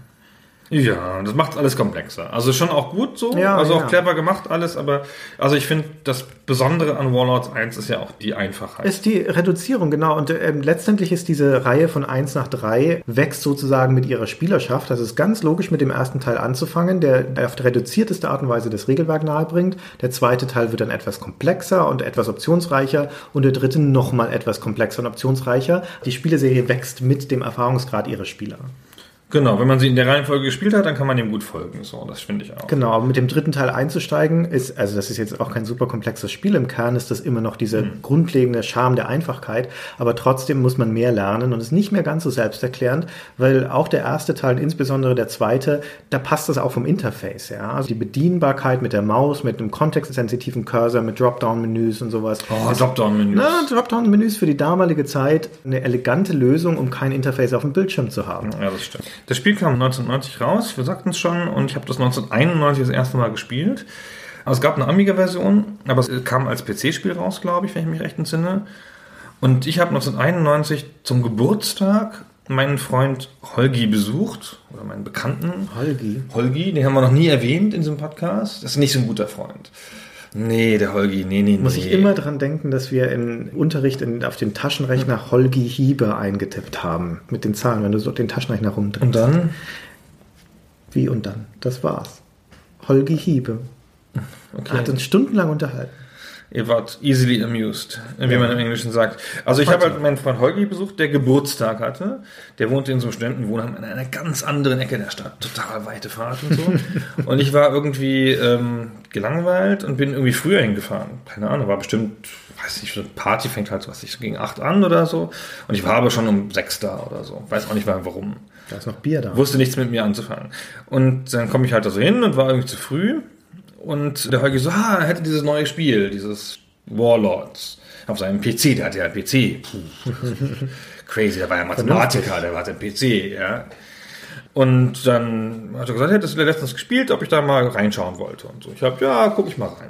C: Ja, das macht alles komplexer. Also schon auch gut so,
D: Ja,
C: also
D: ja.
C: auch clever gemacht alles, aber also ich finde, das Besondere an Warlords 1 ist ja auch die Einfachheit.
D: Ist die Reduzierung, genau. Und ähm, letztendlich ist diese Reihe von 1 nach 3 wächst sozusagen mit ihrer Spielerschaft. Das ist ganz logisch, mit dem ersten Teil anzufangen, der auf die reduzierteste Art und Weise das Regelwerk nahebringt. Der zweite Teil wird dann etwas komplexer und etwas optionsreicher und der dritte nochmal etwas komplexer und optionsreicher. Die Spieleserie wächst mit dem Erfahrungsgrad ihrer Spieler.
C: Genau, wenn man sie in der Reihenfolge gespielt hat, dann kann man dem gut folgen. So, das finde ich auch.
D: Genau, aber mit dem dritten Teil einzusteigen ist, also das ist jetzt auch kein super komplexes Spiel. Im Kern ist das immer noch diese grundlegende Charme der Einfachkeit, aber trotzdem muss man mehr lernen und ist nicht mehr ganz so selbsterklärend, weil auch der erste Teil, insbesondere der zweite, da passt das auch vom Interface, ja. Also die Bedienbarkeit mit der Maus, mit einem kontextsensitiven Cursor, mit Dropdown-Menüs und sowas.
C: Oh, Dropdown-Menüs.
D: Na, Dropdown-Menüs für die damalige Zeit eine elegante Lösung, um kein Interface auf dem Bildschirm zu haben.
C: Ja, das stimmt. Das Spiel kam 1990 raus, wir sagten es schon, und ich habe das 1991 das erste Mal gespielt. Also es gab eine Amiga-Version, aber es kam als PC-Spiel raus, glaube ich, wenn ich mich recht entsinne. Und ich habe 1991 zum Geburtstag meinen Freund Holgi besucht, oder meinen Bekannten.
D: Holgi.
C: Holgi, den haben wir noch nie erwähnt in diesem Podcast. Das ist nicht so ein guter Freund. Nee, der Holgi, nee, nee, nee.
D: Muss ich immer dran denken, dass wir im Unterricht in, auf dem Taschenrechner Holgi Hiebe eingetippt haben. Mit den Zahlen, wenn du so den Taschenrechner rumdrehst.
C: Und dann?
D: Wie und dann? Das war's. Holgi Hiebe.
C: Okay.
D: Hat uns stundenlang unterhalten.
C: Ihr wart easily amused, wie man im Englischen sagt. Also ich habe halt meinen Freund Holgi besucht, der Geburtstag hatte. Der wohnte in so einem Studentenwohnheim in einer ganz anderen Ecke der Stadt. Total weite Fahrt und so. <laughs> und ich war irgendwie ähm, gelangweilt und bin irgendwie früher hingefahren. Keine Ahnung, war bestimmt, weiß nicht, so eine Party fängt halt, was ich, so gegen acht an oder so. Und ich war aber schon um sechs da oder so. Weiß auch nicht mal warum.
D: Da ist noch Bier da.
C: Wusste nichts mit mir anzufangen. Und dann komme ich halt da so hin und war irgendwie zu früh. Und der Holgi so, ah, er hätte dieses neue Spiel, dieses Warlords auf seinem PC, der hatte ja einen PC. <laughs> Crazy, der war ja Mathematiker, der hatte einen PC, ja. Und dann hat er gesagt, er hätte das letztens gespielt, ob ich da mal reinschauen wollte und so. Ich habe, ja, guck ich mal rein.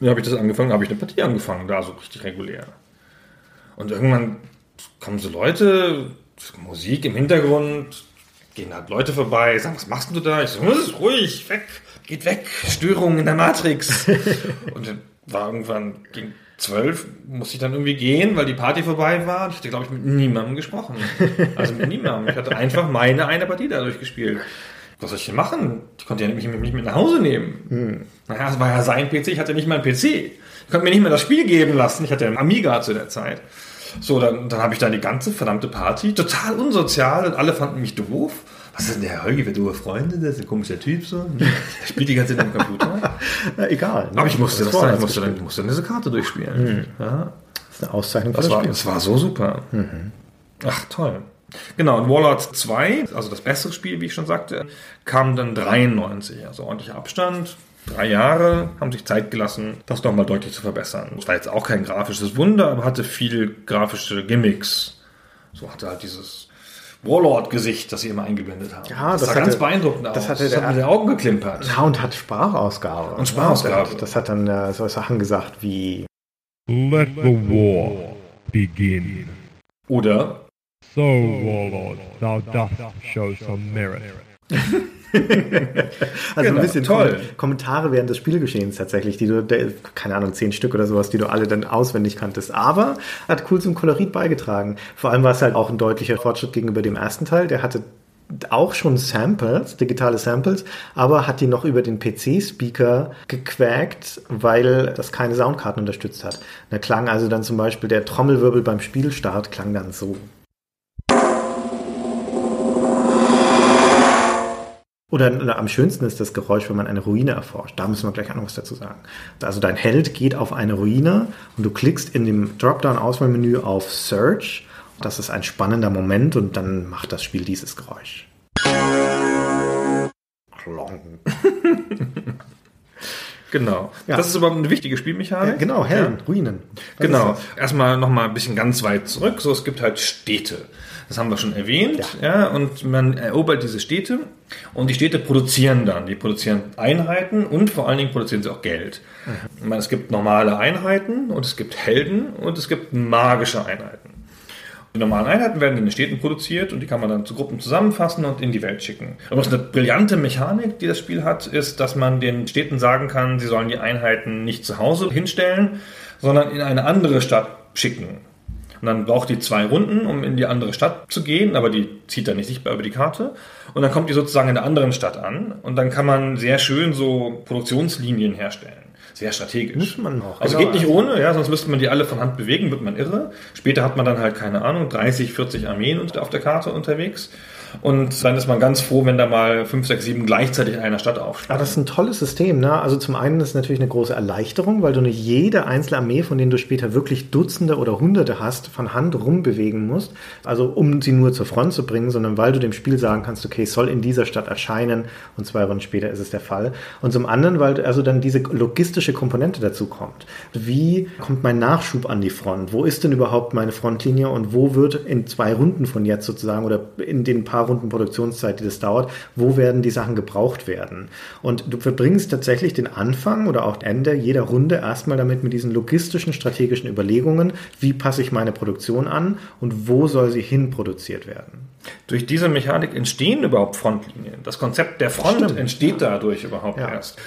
C: Dann habe ich das angefangen, habe ich eine Partie angefangen, da so richtig regulär. Und irgendwann kommen so Leute, Musik im Hintergrund, gehen halt Leute vorbei, sagen, was machst du da? Ich so, "Hm, ruhig, weg, geht weg, Störungen in der Matrix. <laughs> und dann war irgendwann gegen zwölf, musste ich dann irgendwie gehen, weil die Party vorbei war. Ich hatte, glaube ich, mit niemandem gesprochen. Also mit niemandem. Ich hatte einfach meine eine Partie dadurch gespielt. Was soll ich denn machen? Ich konnte ja nicht, nicht mit nach Hause nehmen. Naja, es war ja sein PC, ich hatte nicht mal einen PC. Ich konnte mir nicht mehr das Spiel geben lassen. Ich hatte einen Amiga zu der Zeit. So, dann, dann habe ich da die ganze verdammte Party, total unsozial und alle fanden mich doof. Was ist denn der Holgi, wer doofe Freunde? Das ist ein komischer Typ so. Der spielt die ganze Zeit am Computer. <laughs>
D: Na, egal. ne?
C: Aber ich musste das, dann, ich musste dann, musste dann diese Karte durchspielen. Ja,
D: Das ist eine Auszeichnung für
C: das,
D: das
C: war,
D: Spiel.
C: das war so super. Ach, toll. Genau, und Warlords 2, also das bessere Spiel, wie ich schon sagte, kam dann 93, also ordentlicher Abstand. Drei Jahre haben sich Zeit gelassen, das nochmal deutlich zu verbessern. Es war jetzt auch kein grafisches Wunder, aber hatte viel grafische Gimmicks. So hatte halt dieses Warlord-Gesicht, das sie immer eingeblendet haben.
D: Ja,
C: das,
D: das
C: sah
D: hatte-
C: ganz beeindruckend
D: das
C: aus.
D: hatte
C: das
D: der-
C: hat mir die Augen geklimpert.
D: Ja, und hat Sprachausgabe.
C: Und Sprachausgabe.
D: Das, das hat dann äh, so Sachen gesagt wie
F: Let the war begin.
C: Oder
F: So, Warlord, thou dost show some merit. <laughs> <laughs>
D: Also
C: Genau,
D: ein bisschen
C: toll.
D: Kom Kommentare während des Spielgeschehens tatsächlich, die du, keine Ahnung, zehn Stück oder sowas, die du alle dann auswendig kanntest. Aber hat cool zum Kolorit beigetragen. Vor allem war es halt auch ein deutlicher Fortschritt gegenüber dem ersten Teil. Der hatte auch schon Samples, digitale Samples, aber hat die noch über den PC-Speaker gequäkt, weil das keine Soundkarten unterstützt hat. Da klang also dann zum Beispiel der Trommelwirbel beim Spielstart klang dann so. Oder, oder am schönsten ist das Geräusch, wenn man eine Ruine erforscht. Da müssen wir gleich auch noch was dazu sagen. Also dein Held geht auf eine Ruine und du klickst in dem Dropdown-Auswahlmenü auf Search. Das ist ein spannender Moment und dann macht das Spiel dieses Geräusch. Klong. <laughs>
C: genau.
D: Ja.
C: Das ist überhaupt eine wichtige Spielmechanik.
D: Ja, genau, Helden, Ruinen. Was
C: Genau. Erstmal nochmal ein bisschen ganz weit zurück. So, es gibt halt Städte. Das haben wir schon erwähnt. Ja. und man erobert diese Städte und die Städte produzieren dann. Die produzieren Einheiten und vor allen Dingen produzieren sie auch Geld. Ich meine, es gibt normale Einheiten und es gibt Helden und es gibt magische Einheiten. Die normalen Einheiten werden in den Städten produziert und die kann man dann zu Gruppen zusammenfassen und in die Welt schicken. Und eine brillante Mechanik, die das Spiel hat, ist, dass man den Städten sagen kann, sie sollen die Einheiten nicht zu Hause hinstellen, sondern in eine andere Stadt schicken. Und dann braucht die zwei Runden, um in die andere Stadt zu gehen, aber die zieht dann nicht sichtbar über die Karte. Und dann kommt die sozusagen in der anderen Stadt an und dann kann man sehr schön so Produktionslinien herstellen. Sehr strategisch.
D: Muss man auch,
C: Also
D: genau.
C: geht nicht ohne, ja, sonst müsste man die alle von Hand bewegen, wird man irre. Später hat man dann halt, keine Ahnung, 30, 40 Armeen auf der Karte unterwegs. Und dann ist man ganz froh, wenn da mal 5, 6, 7 gleichzeitig in einer Stadt
D: Ah,
C: aufstehen.
D: das ist ein tolles System. Ne? Also zum einen ist es natürlich eine große Erleichterung, weil du nicht jede einzelne Armee, von denen du später wirklich Dutzende oder Hunderte hast, von Hand rumbewegen musst. Also um sie nur zur Front zu bringen, sondern weil du dem Spiel sagen kannst, okay, es soll in dieser Stadt erscheinen und zwei Runden später ist es der Fall. Und zum anderen, weil also dann diese logistische Komponente dazu kommt. Wie kommt mein Nachschub an die Front? Wo ist denn überhaupt meine Frontlinie und wo wird in zwei Runden von jetzt sozusagen oder in den paar Runden Produktionszeit, die das dauert, wo werden die Sachen gebraucht werden? Und du verbringst tatsächlich den Anfang oder auch Ende jeder Runde erstmal damit mit diesen logistischen, strategischen Überlegungen, wie passe ich meine Produktion an und wo soll sie hin produziert werden?
C: Durch diese Mechanik entstehen überhaupt Frontlinien. Das Konzept der Front
D: Stimmt.
C: entsteht dadurch überhaupt
D: Ja.
C: erst.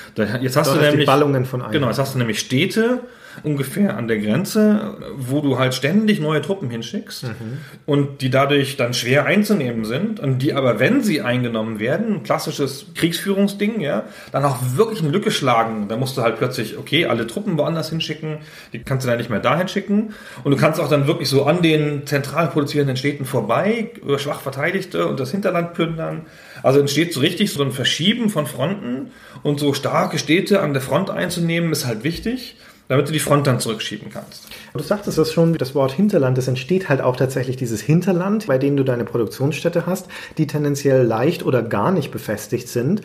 C: Jetzt hast
D: Dort
C: du nämlich
D: Ballungen von Einheiten.
C: Genau, jetzt hast du nämlich Städte ungefähr an der Grenze, wo du halt ständig neue Truppen hinschickst
D: Mhm.
C: und die dadurch dann schwer einzunehmen sind und die aber, wenn sie eingenommen werden, ein klassisches Kriegsführungsding, ja, dann auch wirklich eine Lücke schlagen. Da musst du halt plötzlich, okay, alle Truppen woanders hinschicken, die kannst du dann nicht mehr dahin schicken und du kannst auch dann wirklich so an den zentral produzierenden Städten vorbei, über schwach verteidigte und das Hinterland plündern. Also entsteht so richtig so ein Verschieben von Fronten und so starke Städte an der Front einzunehmen, ist halt wichtig, damit du die Front dann zurückschieben kannst.
D: Du sagtest das schon, das Wort Hinterland, das entsteht halt auch tatsächlich dieses Hinterland, bei dem du deine Produktionsstätte hast, die tendenziell leicht oder gar nicht befestigt sind,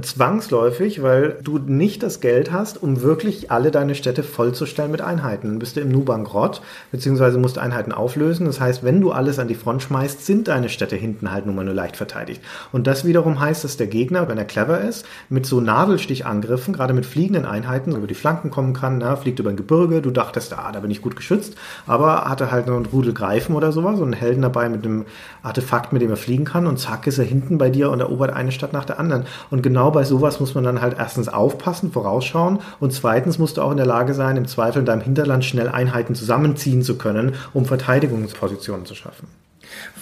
D: zwangsläufig, weil du nicht das Geld hast, um wirklich alle deine Städte vollzustellen mit Einheiten. Dann bist du im Nu bankrott, beziehungsweise musst Einheiten auflösen. Das heißt, wenn du alles an die Front schmeißt, sind deine Städte hinten halt nun mal nur leicht verteidigt. Und das wiederum heißt, dass der Gegner, wenn er clever ist, mit so Nadelstichangriffen, gerade mit fliegenden Einheiten, über die Flanken kommen kann, na, fliegt über ein Gebirge, du dachtest, ah, da bin ich gut geschützt, aber hatte halt einen Rudel Greifen oder sowas, so einen Helden dabei mit einem Artefakt, mit dem er fliegen kann und zack ist er hinten bei dir und erobert eine Stadt nach der anderen. Und genau bei sowas muss man dann halt erstens aufpassen, vorausschauen und zweitens musst du auch in der Lage sein, im Zweifel in deinem Hinterland schnell Einheiten zusammenziehen zu können, um Verteidigungspositionen zu schaffen.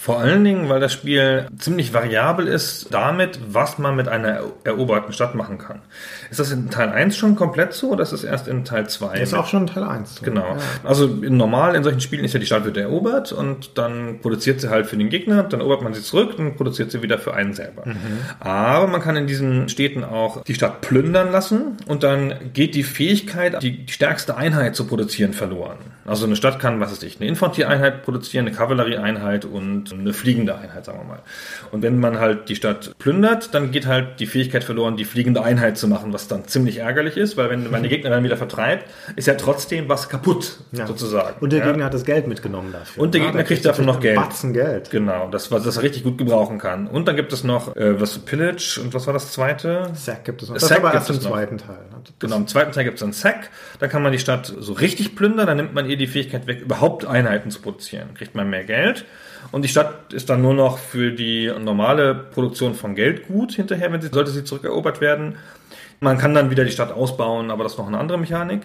C: Vor allen Dingen, weil das Spiel ziemlich variabel ist damit, was man mit einer eroberten Stadt machen kann. Ist das in Teil 1 schon komplett so oder ist es erst in Teil 2?
D: Das ist auch schon Teil 1. so.
C: Genau. Also in normal in solchen Spielen ist ja die Stadt wird erobert und dann produziert sie halt für den Gegner, dann erobert man sie zurück, dann produziert sie wieder für einen selber. Aber man kann in diesen Städten auch die Stadt plündern lassen und dann geht die Fähigkeit, die, die stärkste Einheit zu produzieren, verloren. Also eine Stadt kann, was weiß ich, eine Infanterieeinheit produzieren, eine Kavallerieeinheit und eine fliegende Einheit, sagen wir mal. Und wenn man halt die Stadt plündert, dann geht halt die Fähigkeit verloren, die fliegende Einheit zu machen, was dann ziemlich ärgerlich ist, weil wenn <laughs> man die Gegner dann wieder vertreibt, ist ja trotzdem was kaputt,
D: Ja.
C: sozusagen.
D: Und der
C: ja.
D: Gegner hat das Geld mitgenommen dafür.
C: Und der
D: Ja,
C: Gegner
D: da
C: kriegt dafür noch Geld.
D: Batzen Geld.
C: Genau, das, was das er richtig gut gebrauchen kann. Und dann gibt es noch äh, was Pillage und was war das zweite?
D: Sack gibt es noch.
C: Sack
D: Das ist aber erst im zweiten Teil. ne?
C: Genau, im zweiten Teil gibt es einen Sack. Da kann man die Stadt so richtig plündern. Dann nimmt man ihr die Fähigkeit weg, überhaupt Einheiten zu produzieren. Kriegt man mehr Geld. Und die Stadt ist dann nur noch für die normale Produktion von Geld gut hinterher, wenn sie, sollte sie zurückerobert werden. Man kann dann wieder die Stadt ausbauen, aber das ist noch eine andere Mechanik.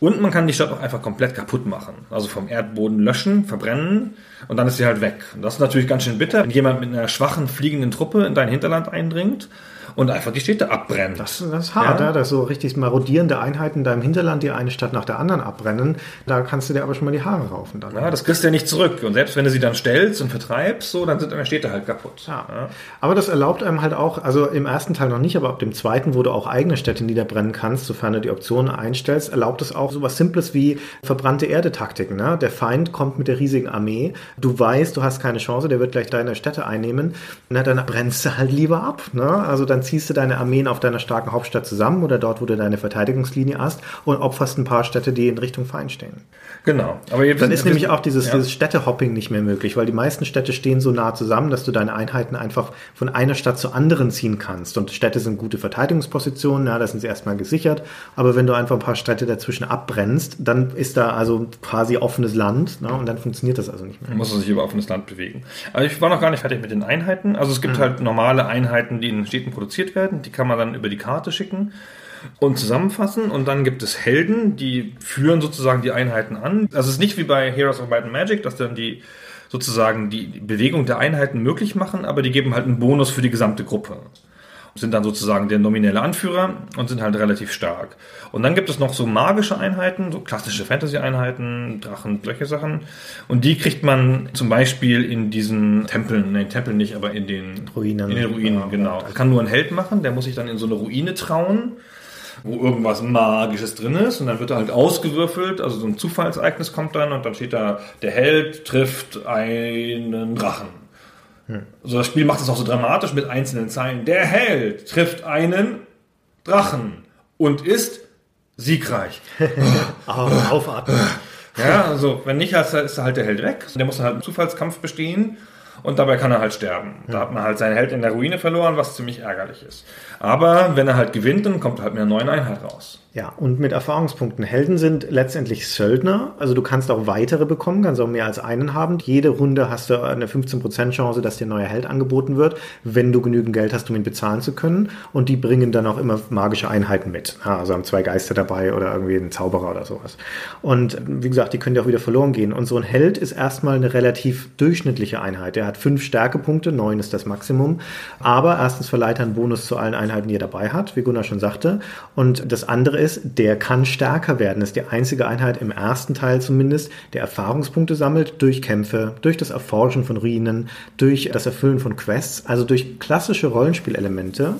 C: Und man kann die Stadt auch einfach komplett kaputt machen. Also vom Erdboden löschen, verbrennen und dann ist sie halt weg. Und das ist natürlich ganz schön bitter, wenn jemand mit einer schwachen fliegenden Truppe in dein Hinterland eindringt und einfach die Städte abbrennt.
D: Das, das ist hart,
C: Ja.
D: ja. dass so richtig marodierende Einheiten in deinem Hinterland, die eine Stadt nach der anderen abbrennen. Da kannst du dir aber schon mal die Haare raufen dann.
C: Ja, das kriegst du ja nicht zurück. Und selbst wenn du sie dann stellst und vertreibst, so, dann sind deine Städte halt kaputt.
D: Ja. Aber das erlaubt einem halt auch, also im ersten Teil noch nicht, aber ab dem zweiten, wo du auch eigene Städte niederbrennen kannst, sofern du die Optionen einstellst, erlaubt es auch sowas Simples wie verbrannte Erde-Taktiken. Ne? Der Feind kommt mit der riesigen Armee, du weißt, du hast keine Chance, der wird gleich deine Städte einnehmen, na, dann brennst du halt lieber ab. Ne? Also dann ziehst du deine Armeen auf deiner starken Hauptstadt zusammen oder dort, wo du deine Verteidigungslinie hast und opferst ein paar Städte, die in Richtung Feind stehen.
C: Genau. Aber jetzt
D: Dann ist nämlich auch dieses,
C: ja.
D: dieses Städtehopping nicht mehr möglich, weil die meisten Städte stehen so nah zusammen, dass du deine Einheiten einfach von einer Stadt zur anderen ziehen kannst. Und Städte sind gute Verteidigungspositionen, ja, da sind sie erstmal gesichert. Aber wenn du einfach ein paar Städte dazwischen abbrennst, dann ist da also quasi offenes Land ne, und dann funktioniert das also nicht mehr.
C: Man muss sich über offenes Land bewegen. Aber ich war noch gar nicht fertig mit den Einheiten. Also es gibt halt normale Einheiten, die in Städten produziert werden. Die kann man dann über die Karte schicken und zusammenfassen. Und dann gibt es Helden, die führen sozusagen die Einheiten an. Es ist nicht wie bei Heroes of Might and Magic, dass dann die sozusagen die Bewegung der Einheiten möglich machen, aber die geben halt einen Bonus für die gesamte Gruppe. Sind dann sozusagen der nominelle Anführer und sind halt relativ stark. Und dann gibt es noch so magische Einheiten, so klassische Fantasy-Einheiten, Drachen, solche Sachen. Und die kriegt man zum Beispiel in diesen Tempeln, nein, Tempeln nicht, aber in den
D: Ruinen.
C: In den Ruinen,
D: Ja,
C: genau. Das kann nur ein Held machen, der muss sich dann in so eine Ruine trauen, wo irgendwas Magisches drin ist. Und dann wird er halt ausgewürfelt, also so ein Zufallsereignis kommt dann und dann steht da, der Held trifft einen Drachen. Also das Spiel macht es auch so dramatisch mit einzelnen Zeilen. Der Held trifft einen Drachen und ist siegreich. <laughs>
D: Au- Aufatmen.
C: Ja, also wenn nicht, ist ist halt der Held weg. Der muss dann halt einen Zufallskampf bestehen und dabei kann er halt sterben. Da hat man halt seinen Held in der Ruine verloren, was ziemlich ärgerlich ist. Aber wenn er halt gewinnt, dann kommt er halt mit einer neuen Einheit raus.
D: Ja, und mit Erfahrungspunkten. Helden sind letztendlich Söldner, also du kannst auch weitere bekommen, kannst auch mehr als einen haben. Jede Runde hast du eine 15% Chance, dass dir ein neuer Held angeboten wird, wenn du genügend Geld hast, um ihn bezahlen zu können. Und die bringen dann auch immer magische Einheiten mit. Also haben zwei Geister dabei oder irgendwie einen Zauberer oder sowas. Und wie gesagt, die können ja auch wieder verloren gehen. Und so ein Held ist erstmal eine relativ durchschnittliche Einheit. Er hat fünf Stärkepunkte, neun ist das Maximum. Aber erstens verleiht er einen Bonus zu allen Einheiten, die er dabei hat, wie Gunnar schon sagte. Und das andere ist, der kann stärker werden. Das ist die einzige Einheit im ersten Teil zumindest, der Erfahrungspunkte sammelt durch Kämpfe, durch das Erforschen von Ruinen, durch das Erfüllen von Quests, also durch klassische Rollenspielelemente.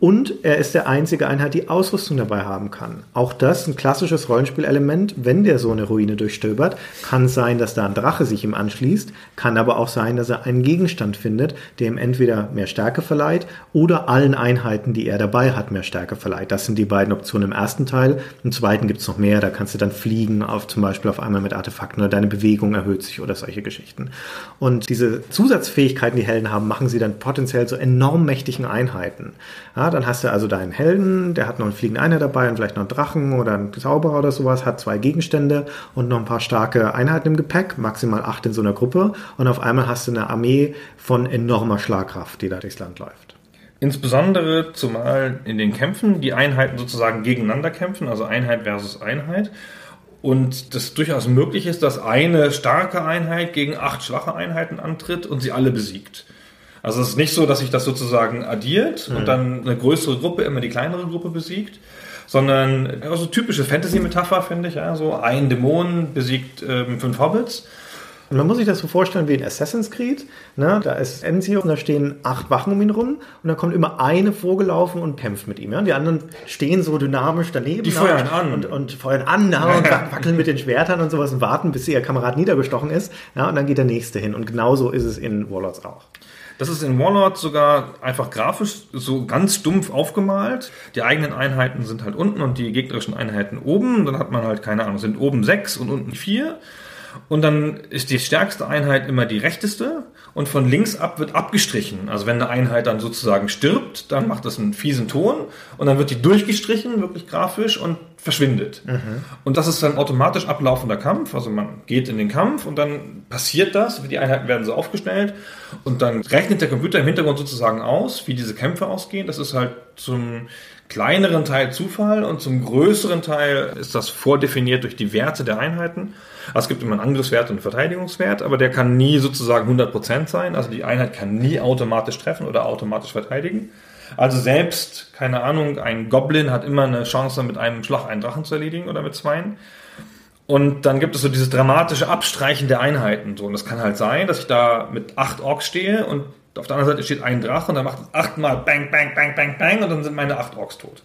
D: Und er ist der einzige Einheit, die Ausrüstung dabei haben kann. Auch das ein klassisches Rollenspielelement. Wenn der so eine Ruine durchstöbert, kann sein, dass da ein Drache sich ihm anschließt, kann aber auch sein, dass er einen Gegenstand findet, der ihm entweder mehr Stärke verleiht oder allen Einheiten, die er dabei hat, mehr Stärke verleiht. Das sind die beiden Optionen im ersten Teil. Im zweiten gibt es noch mehr. Da kannst du dann fliegen, auf, zum Beispiel auf einmal mit Artefakten oder deine Bewegung erhöht sich oder solche Geschichten. Und diese Zusatzfähigkeiten, die Helden haben, machen sie dann potenziell zu enorm mächtigen Einheiten. Ja, dann hast du also deinen Helden, der hat noch einen fliegenden Einer dabei und vielleicht noch einen Drachen oder einen Zauberer oder sowas, hat zwei Gegenstände und noch ein paar starke Einheiten im Gepäck, maximal acht in so einer Gruppe. Und auf einmal hast du eine Armee von enormer Schlagkraft, die da durchs Land läuft.
C: Insbesondere zumal in den Kämpfen die Einheiten sozusagen gegeneinander kämpfen, also Einheit versus Einheit. Und das durchaus möglich ist, dass eine starke Einheit gegen acht schwache Einheiten antritt und sie alle besiegt. Also es ist nicht so, dass sich das sozusagen addiert und dann eine größere Gruppe immer die kleinere Gruppe besiegt, sondern also typische Fantasy-Metapher finde ich, ja, so ein Dämon besiegt ähm, fünf Hobbits
D: Und man muss sich das so vorstellen wie in Assassin's Creed. Ne? Da ist Ezio und da stehen acht Wachen um ihn rum und dann kommt immer eine vorgelaufen und kämpft mit ihm. Ja? Und die anderen stehen so dynamisch daneben.
C: Die
D: ne?
C: feuern an.
D: Und, und feuern an ja? und <laughs> wackeln mit den Schwertern und sowas und warten, bis ihr Kamerad niedergestochen ist. Ja? Und dann geht der nächste hin. Und genauso ist es in Warlords auch.
C: Das ist in Warlord sogar einfach grafisch so ganz stumpf aufgemalt. Die eigenen Einheiten sind halt unten und die gegnerischen Einheiten oben. Dann hat man halt, keine Ahnung, sind oben sechs und unten vier. Und dann ist die stärkste Einheit immer die rechteste und von links ab wird abgestrichen. Also wenn eine Einheit dann sozusagen stirbt, dann macht das einen fiesen Ton und dann wird die durchgestrichen, wirklich grafisch und verschwindet. Und das ist dann automatisch ablaufender Kampf. Also man geht in den Kampf und dann passiert das, die Einheiten werden so aufgestellt und dann rechnet der Computer im Hintergrund sozusagen aus, wie diese Kämpfe ausgehen. Das ist halt zum kleineren Teil Zufall und zum größeren Teil ist das vordefiniert durch die Werte der Einheiten. Also es gibt immer einen Angriffswert und einen Verteidigungswert, aber der kann nie sozusagen 100% sein. Also die Einheit kann nie automatisch treffen oder automatisch verteidigen. Also selbst, keine Ahnung, ein Goblin hat immer eine Chance, mit einem Schlag einen Drachen zu erledigen oder mit zweien. Und dann gibt es so dieses dramatische Abstreichen der Einheiten. So, und das kann halt sein, dass ich da mit acht Orks stehe und auf der anderen Seite steht ein Drache und dann macht es achtmal Bang, Bang, Bang, Bang, Bang und dann sind meine acht Orks tot.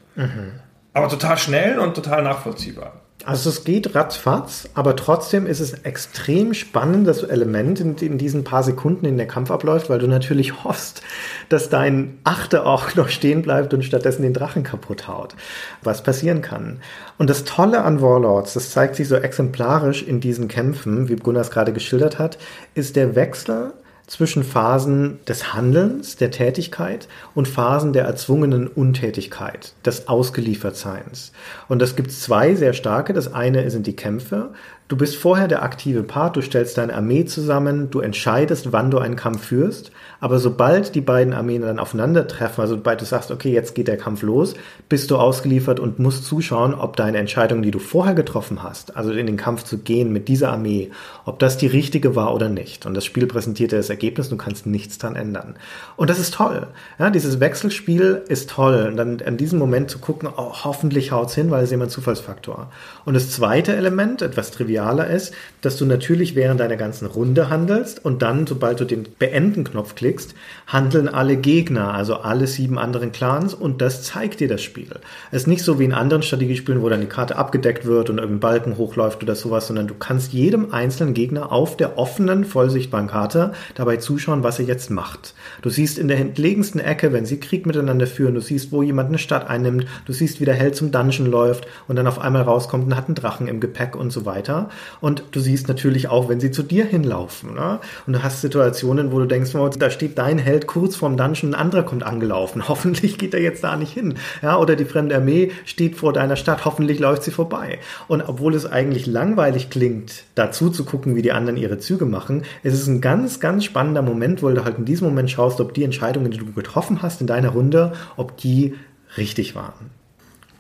C: Aber total schnell und total nachvollziehbar.
D: Also es geht ratzfatz, aber trotzdem ist es ein extrem spannendes Element in, in diesen paar Sekunden, in der Kampf abläuft, weil du natürlich <laughs> hoffst, dass dein Achter auch noch stehen bleibt und stattdessen den Drachen kaputt haut. Was passieren kann. Und das Tolle an Warlords, das zeigt sich so exemplarisch in diesen Kämpfen, wie Gunnar es gerade geschildert hat, ist der Wechsel zwischen Phasen des Handelns, der Tätigkeit und Phasen der erzwungenen Untätigkeit, des Ausgeliefertseins. Und das gibt zwei sehr starke. Das eine sind die Kämpfe. Du bist vorher der aktive Part, du stellst deine Armee zusammen, du entscheidest, wann du einen Kampf führst, aber sobald die beiden Armeen dann aufeinandertreffen, also sobald du sagst, okay, jetzt geht der Kampf los, bist du ausgeliefert und musst zuschauen, ob deine Entscheidung, die du vorher getroffen hast, also in den Kampf zu gehen mit dieser Armee, ob das die richtige war oder nicht. Und das Spiel präsentiert dir das Ergebnis, du kannst nichts dran ändern. Und das ist toll. Ja, dieses Wechselspiel ist toll. Und dann an diesem Moment zu gucken, oh, hoffentlich haut's hin, weil es immer ein Zufallsfaktor. Und das zweite Element, etwas trivialer ist, dass du natürlich während deiner ganzen Runde handelst und dann, sobald du den Beenden-Knopf klickst, handeln alle Gegner, also alle sieben anderen Clans und das zeigt dir das Spiel. Es ist nicht so wie in anderen Strategiespielen, wo dann die Karte abgedeckt wird und irgendein Balken hochläuft oder sowas, sondern du kannst jedem einzelnen Gegner auf der offenen, vollsichtbaren Karte dabei zuschauen, was er jetzt macht. Du siehst in der entlegensten Ecke, wenn sie Krieg miteinander führen, du siehst, wo jemand eine Stadt einnimmt, du siehst, wie der Held zum Dungeon läuft und dann auf einmal rauskommt und hat einen Drachen im Gepäck und so weiter. Und du siehst natürlich auch, wenn sie zu dir hinlaufen. Ne? Und du hast Situationen, wo du denkst, oh, da steht dein Held kurz vorm Dungeon, ein anderer kommt angelaufen. <laughs> Hoffentlich geht er jetzt da nicht hin. Ja, oder die fremde Armee steht vor deiner Stadt, hoffentlich läuft sie vorbei. Und obwohl es eigentlich langweilig klingt, dazu zu gucken, wie die anderen ihre Züge machen, ist es ein ganz, ganz spannender Moment, weil du halt in diesem Moment schaust, ob die Entscheidungen, die du getroffen hast in deiner Runde, ob die richtig waren.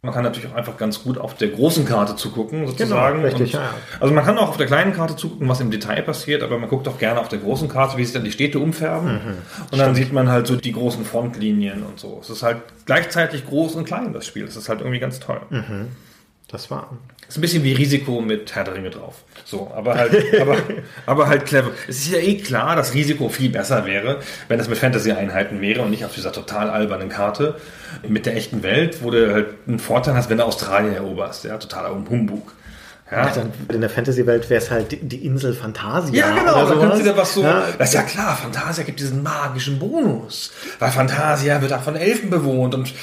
C: Man kann natürlich auch einfach ganz gut auf der großen Karte zugucken, sozusagen.
D: Genau, richtig,
C: Und-
D: ja.
C: Also man kann auch auf der kleinen Karte zugucken, was im Detail passiert, aber man guckt auch gerne auf der großen Karte, wie sich dann die Städte umfärben.
D: Mhm.
C: und dann sieht man halt so die großen Frontlinien und so. Es ist halt gleichzeitig groß und klein, das Spiel. Das ist halt irgendwie ganz toll.
D: Mhm. Das war.
C: Es ist ein bisschen wie Risiko mit Herr der Ringe drauf. So, aber halt, <laughs> aber, aber halt clever. Es ist ja eh klar, dass Risiko viel besser wäre, wenn das mit Fantasy-Einheiten wäre und nicht auf dieser total albernen Karte mit der echten Welt, wo du halt einen Vorteil hast, wenn du Australien eroberst. Ja, totaler Humbug. Ja,
D: Dann in der Fantasy-Welt wäre es halt die, die Insel Fantasia.
C: ja, genau,
D: oder
C: da sie da was so.
D: Ja,
C: Das ist ja klar, Fantasia gibt diesen magischen Bonus. Weil Fantasia wird auch von Elfen bewohnt und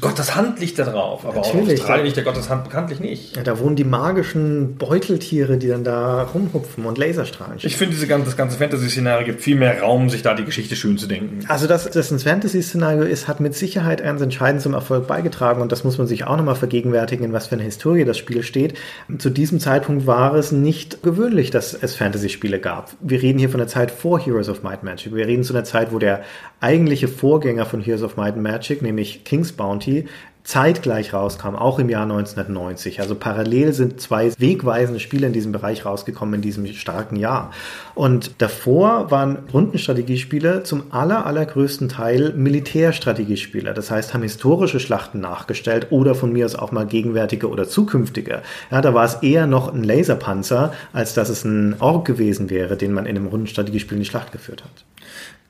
C: Gottes Hand liegt da drauf. Aber auch
D: Natürlich,
C: auf Australien liegt der Gottes Hand bekanntlich nicht.
D: Ja, da wohnen die magischen Beuteltiere, die dann da rumhupfen und Laserstrahlen
C: Ich finde, diese ganze, das ganze Fantasy-Szenario gibt viel mehr Raum, sich da die Geschichte schön zu denken.
D: Also, dass das ein Fantasy-Szenario ist, hat mit Sicherheit ganz entscheidend zum Erfolg beigetragen und das muss man sich auch nochmal vergegenwärtigen, in was für eine Historie das Spiel steht. Zu diesem Zeitpunkt war es nicht gewöhnlich, dass es Fantasy-Spiele gab. Wir reden hier von der Zeit vor Heroes of Might and Magic. Wir reden zu einer Zeit, wo der eigentliche Vorgänger von Heroes of Might and Magic, nämlich King's Bounty, zeitgleich rauskam, auch im Jahr 1990. Also parallel sind zwei wegweisende Spiele in diesem Bereich rausgekommen in diesem starken Jahr. Und davor waren Rundenstrategiespiele zum aller, allergrößten Teil Militärstrategiespiele. Das heißt, haben historische Schlachten nachgestellt oder von mir aus auch mal gegenwärtige oder zukünftige. Ja, da war es eher noch ein Laserpanzer, als dass es ein Ork gewesen wäre, den man in einem Rundenstrategiespiel in die Schlacht geführt hat.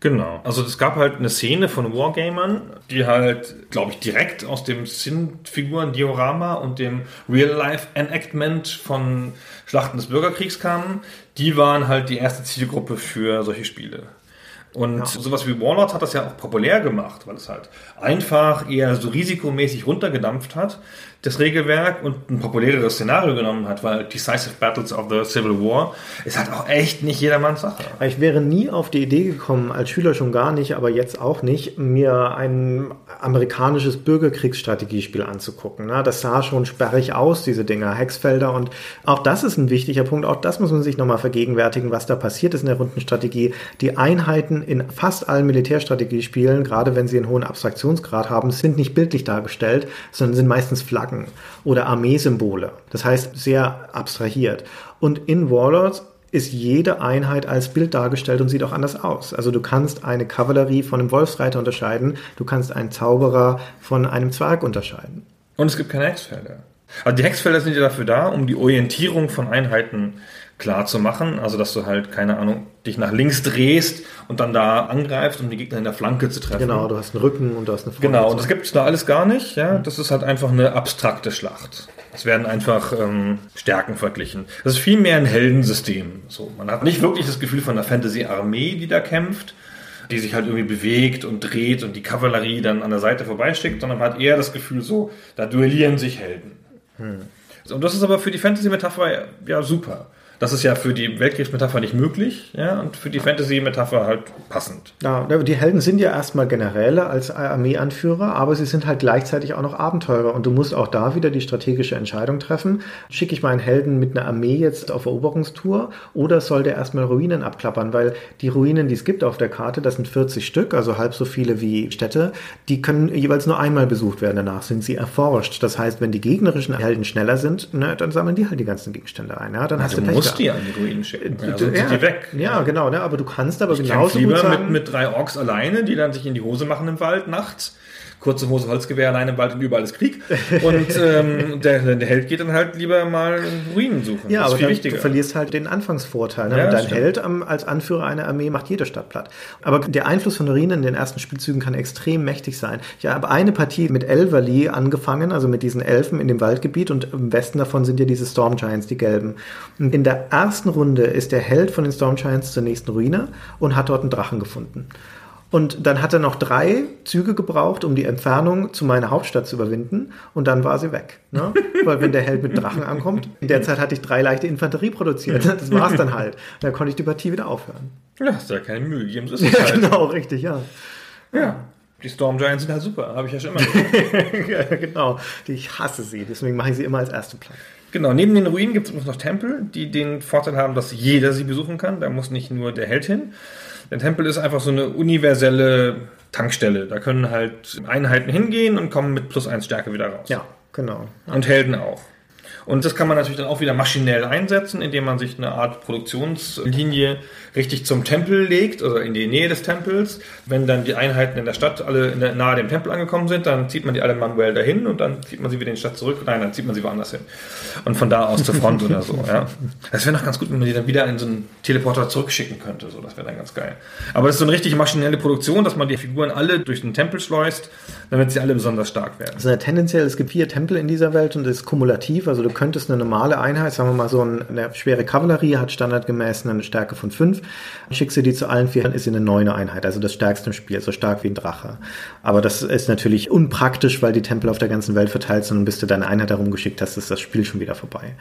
C: Genau. Also es gab halt eine Szene von Wargamern, die halt, glaube ich, direkt aus dem Sinn-Figuren-Diorama und dem Real-Life-Enactment von Schlachten des Bürgerkriegs kamen. Die waren halt die erste Zielgruppe für solche Spiele. Und ja. sowas wie Warlords hat das ja auch populär gemacht, weil es halt einfach eher so risikomäßig runtergedampft hat, das Regelwerk und ein populäreres Szenario genommen hat, weil Decisive Battles of the Civil War ist halt auch echt nicht jedermanns Sache.
D: Ich wäre nie auf die Idee gekommen, als Schüler schon gar nicht, aber jetzt auch nicht, mir ein amerikanisches Bürgerkriegsstrategiespiel anzugucken. Das sah schon sperrig aus, diese Dinger, Hexfelder und auch das ist ein wichtiger Punkt, auch das muss man sich nochmal vergegenwärtigen, was da passiert ist in der Rundenstrategie. Die Einheiten in fast allen Militärstrategiespielen, gerade wenn sie einen hohen Abstraktionsgrad haben, sind nicht bildlich dargestellt, sondern sind meistens Flaggen Flaggen oder Armeesymbole. Das heißt sehr abstrahiert. Und in Warlords ist jede Einheit als Bild dargestellt und sieht auch anders aus. Also du kannst eine Kavallerie von einem Wolfsreiter unterscheiden, du kannst einen Zauberer von einem Zwerg unterscheiden.
C: Und es gibt keine Hexfelder. Also die Hexfelder sind ja dafür da, um die Orientierung von Einheiten klar zu machen. Also, dass du halt, keine Ahnung, dich nach links drehst und dann da angreifst, um die Gegner in der Flanke zu treffen.
D: Genau, du hast einen Rücken und du hast eine
C: Front. Genau, und das gibt es da alles gar nicht. Ja, Das ist halt einfach eine abstrakte Schlacht. Es werden einfach ähm, Stärken verglichen. Das ist viel mehr ein Heldensystem. So, man hat nicht wirklich das Gefühl von einer Fantasy-Armee, die da kämpft, die sich halt irgendwie bewegt und dreht und die Kavallerie dann an der Seite vorbeischickt, sondern man hat eher das Gefühl so, da duellieren sich Helden. Hm. Und das ist aber für die Fantasy-Metapher ja super. Das ist ja für die Weltkriegsmetapher nicht möglich, ja, und für die Fantasy-Metapher halt passend.
D: Ja, die Helden sind ja erstmal Generäle als Armeeanführer, aber sie sind halt gleichzeitig auch noch Abenteurer und du musst auch da wieder die strategische Entscheidung treffen. Schicke ich meinen Helden mit einer Armee jetzt auf Eroberungstour oder soll der erstmal Ruinen abklappern? Weil die Ruinen, die es gibt auf der Karte, das sind 40 Stück, also halb so viele wie Städte, die können jeweils nur einmal besucht werden. Danach sind sie erforscht. Das heißt, wenn die gegnerischen Helden schneller sind, ne, dann sammeln die halt die ganzen Gegenstände ein. Ja, dann
C: Na,
D: hast
C: du
D: Pech
C: musst die an die Ruinen schicken.
D: Ja, sonst ja, sind die weg. Ja, genau, ne? aber du kannst aber
C: ich
D: genauso
C: lieber
D: gut sagen,
C: mit, mit drei Orks alleine, die dann sich in die Hose machen im Wald nachts kurze Hose, Holzgewehr, allein im Wald und überall ist Krieg. Und ähm, <laughs> der, der Held geht dann halt lieber mal Ruinen suchen.
D: Ja,
C: das
D: aber dann, du verlierst halt den Anfangsvorteil. Ne?
C: Ja,
D: dein
C: stimmt.
D: Held am, als Anführer einer Armee macht jede Stadt platt. Aber der Einfluss von Ruinen in den ersten Spielzügen kann extrem mächtig sein. Ich habe eine Partie mit Elverly angefangen, also mit diesen Elfen in dem Waldgebiet und im Westen davon sind ja diese Storm Giants, die gelben. Und in der ersten Runde ist der Held von den Storm Giants zur nächsten Ruine und hat dort einen Drachen gefunden. Und dann hat er noch drei Züge gebraucht, um die Entfernung zu meiner Hauptstadt zu überwinden. Und dann war sie weg. Ne? <laughs> Weil wenn der Held mit Drachen ankommt, in der Zeit hatte ich drei leichte Infanterie produziert. Das war's dann halt. Dann konnte ich die Partie wieder aufhören.
C: Ja, hast du ja keine Mühe gegeben. Ist <laughs>
D: Ja,
C: halt.
D: genau, richtig, ja.
C: ja. Die Storm Giants sind halt super, habe ich ja schon immer gesagt. <laughs>
D: Genau. Ich hasse sie, deswegen mache ich sie immer als erste Platz.
C: Genau, neben den Ruinen gibt es noch Tempel, die den Vorteil haben, dass jeder sie besuchen kann. Da muss nicht nur der Held hin. Der Tempel ist einfach so eine universelle Tankstelle. Da können halt Einheiten hingehen und kommen mit plus eins Stärke wieder raus.
D: Ja, genau.
C: Und Helden auch. Und das kann man natürlich dann auch wieder maschinell einsetzen, indem man sich eine Art Produktionslinie richtig zum Tempel legt, also in die Nähe des Tempels. Wenn dann die Einheiten in der Stadt alle der, nahe dem Tempel angekommen sind, dann zieht man die alle manuell dahin und dann zieht man sie wieder in die Stadt zurück. Nein, dann zieht man sie woanders hin. Und von da aus zur Front oder so. Ja. Das wäre noch ganz gut, wenn man die dann wieder in so einen Teleporter zurückschicken könnte. So, das wäre dann ganz geil. Aber das ist so eine richtig maschinelle Produktion, dass man die Figuren alle durch den Tempel schleust, damit sie alle besonders stark werden.
D: Also tendenziell, es gibt vier Tempel in dieser Welt und das ist kumulativ. Also du könntest eine normale Einheit, sagen wir mal so ein- eine schwere Kavallerie, hat standardgemäß eine Stärke von fünf. Schickst du die zu allen vier, ist sie eine neune Einheit, also das stärkste im Spiel, so stark wie ein Drache. Aber das ist natürlich unpraktisch, weil die Tempel auf der ganzen Welt verteilt sind und bis du deine Einheit herumgeschickt hast, ist das Spiel schon wieder vorbei.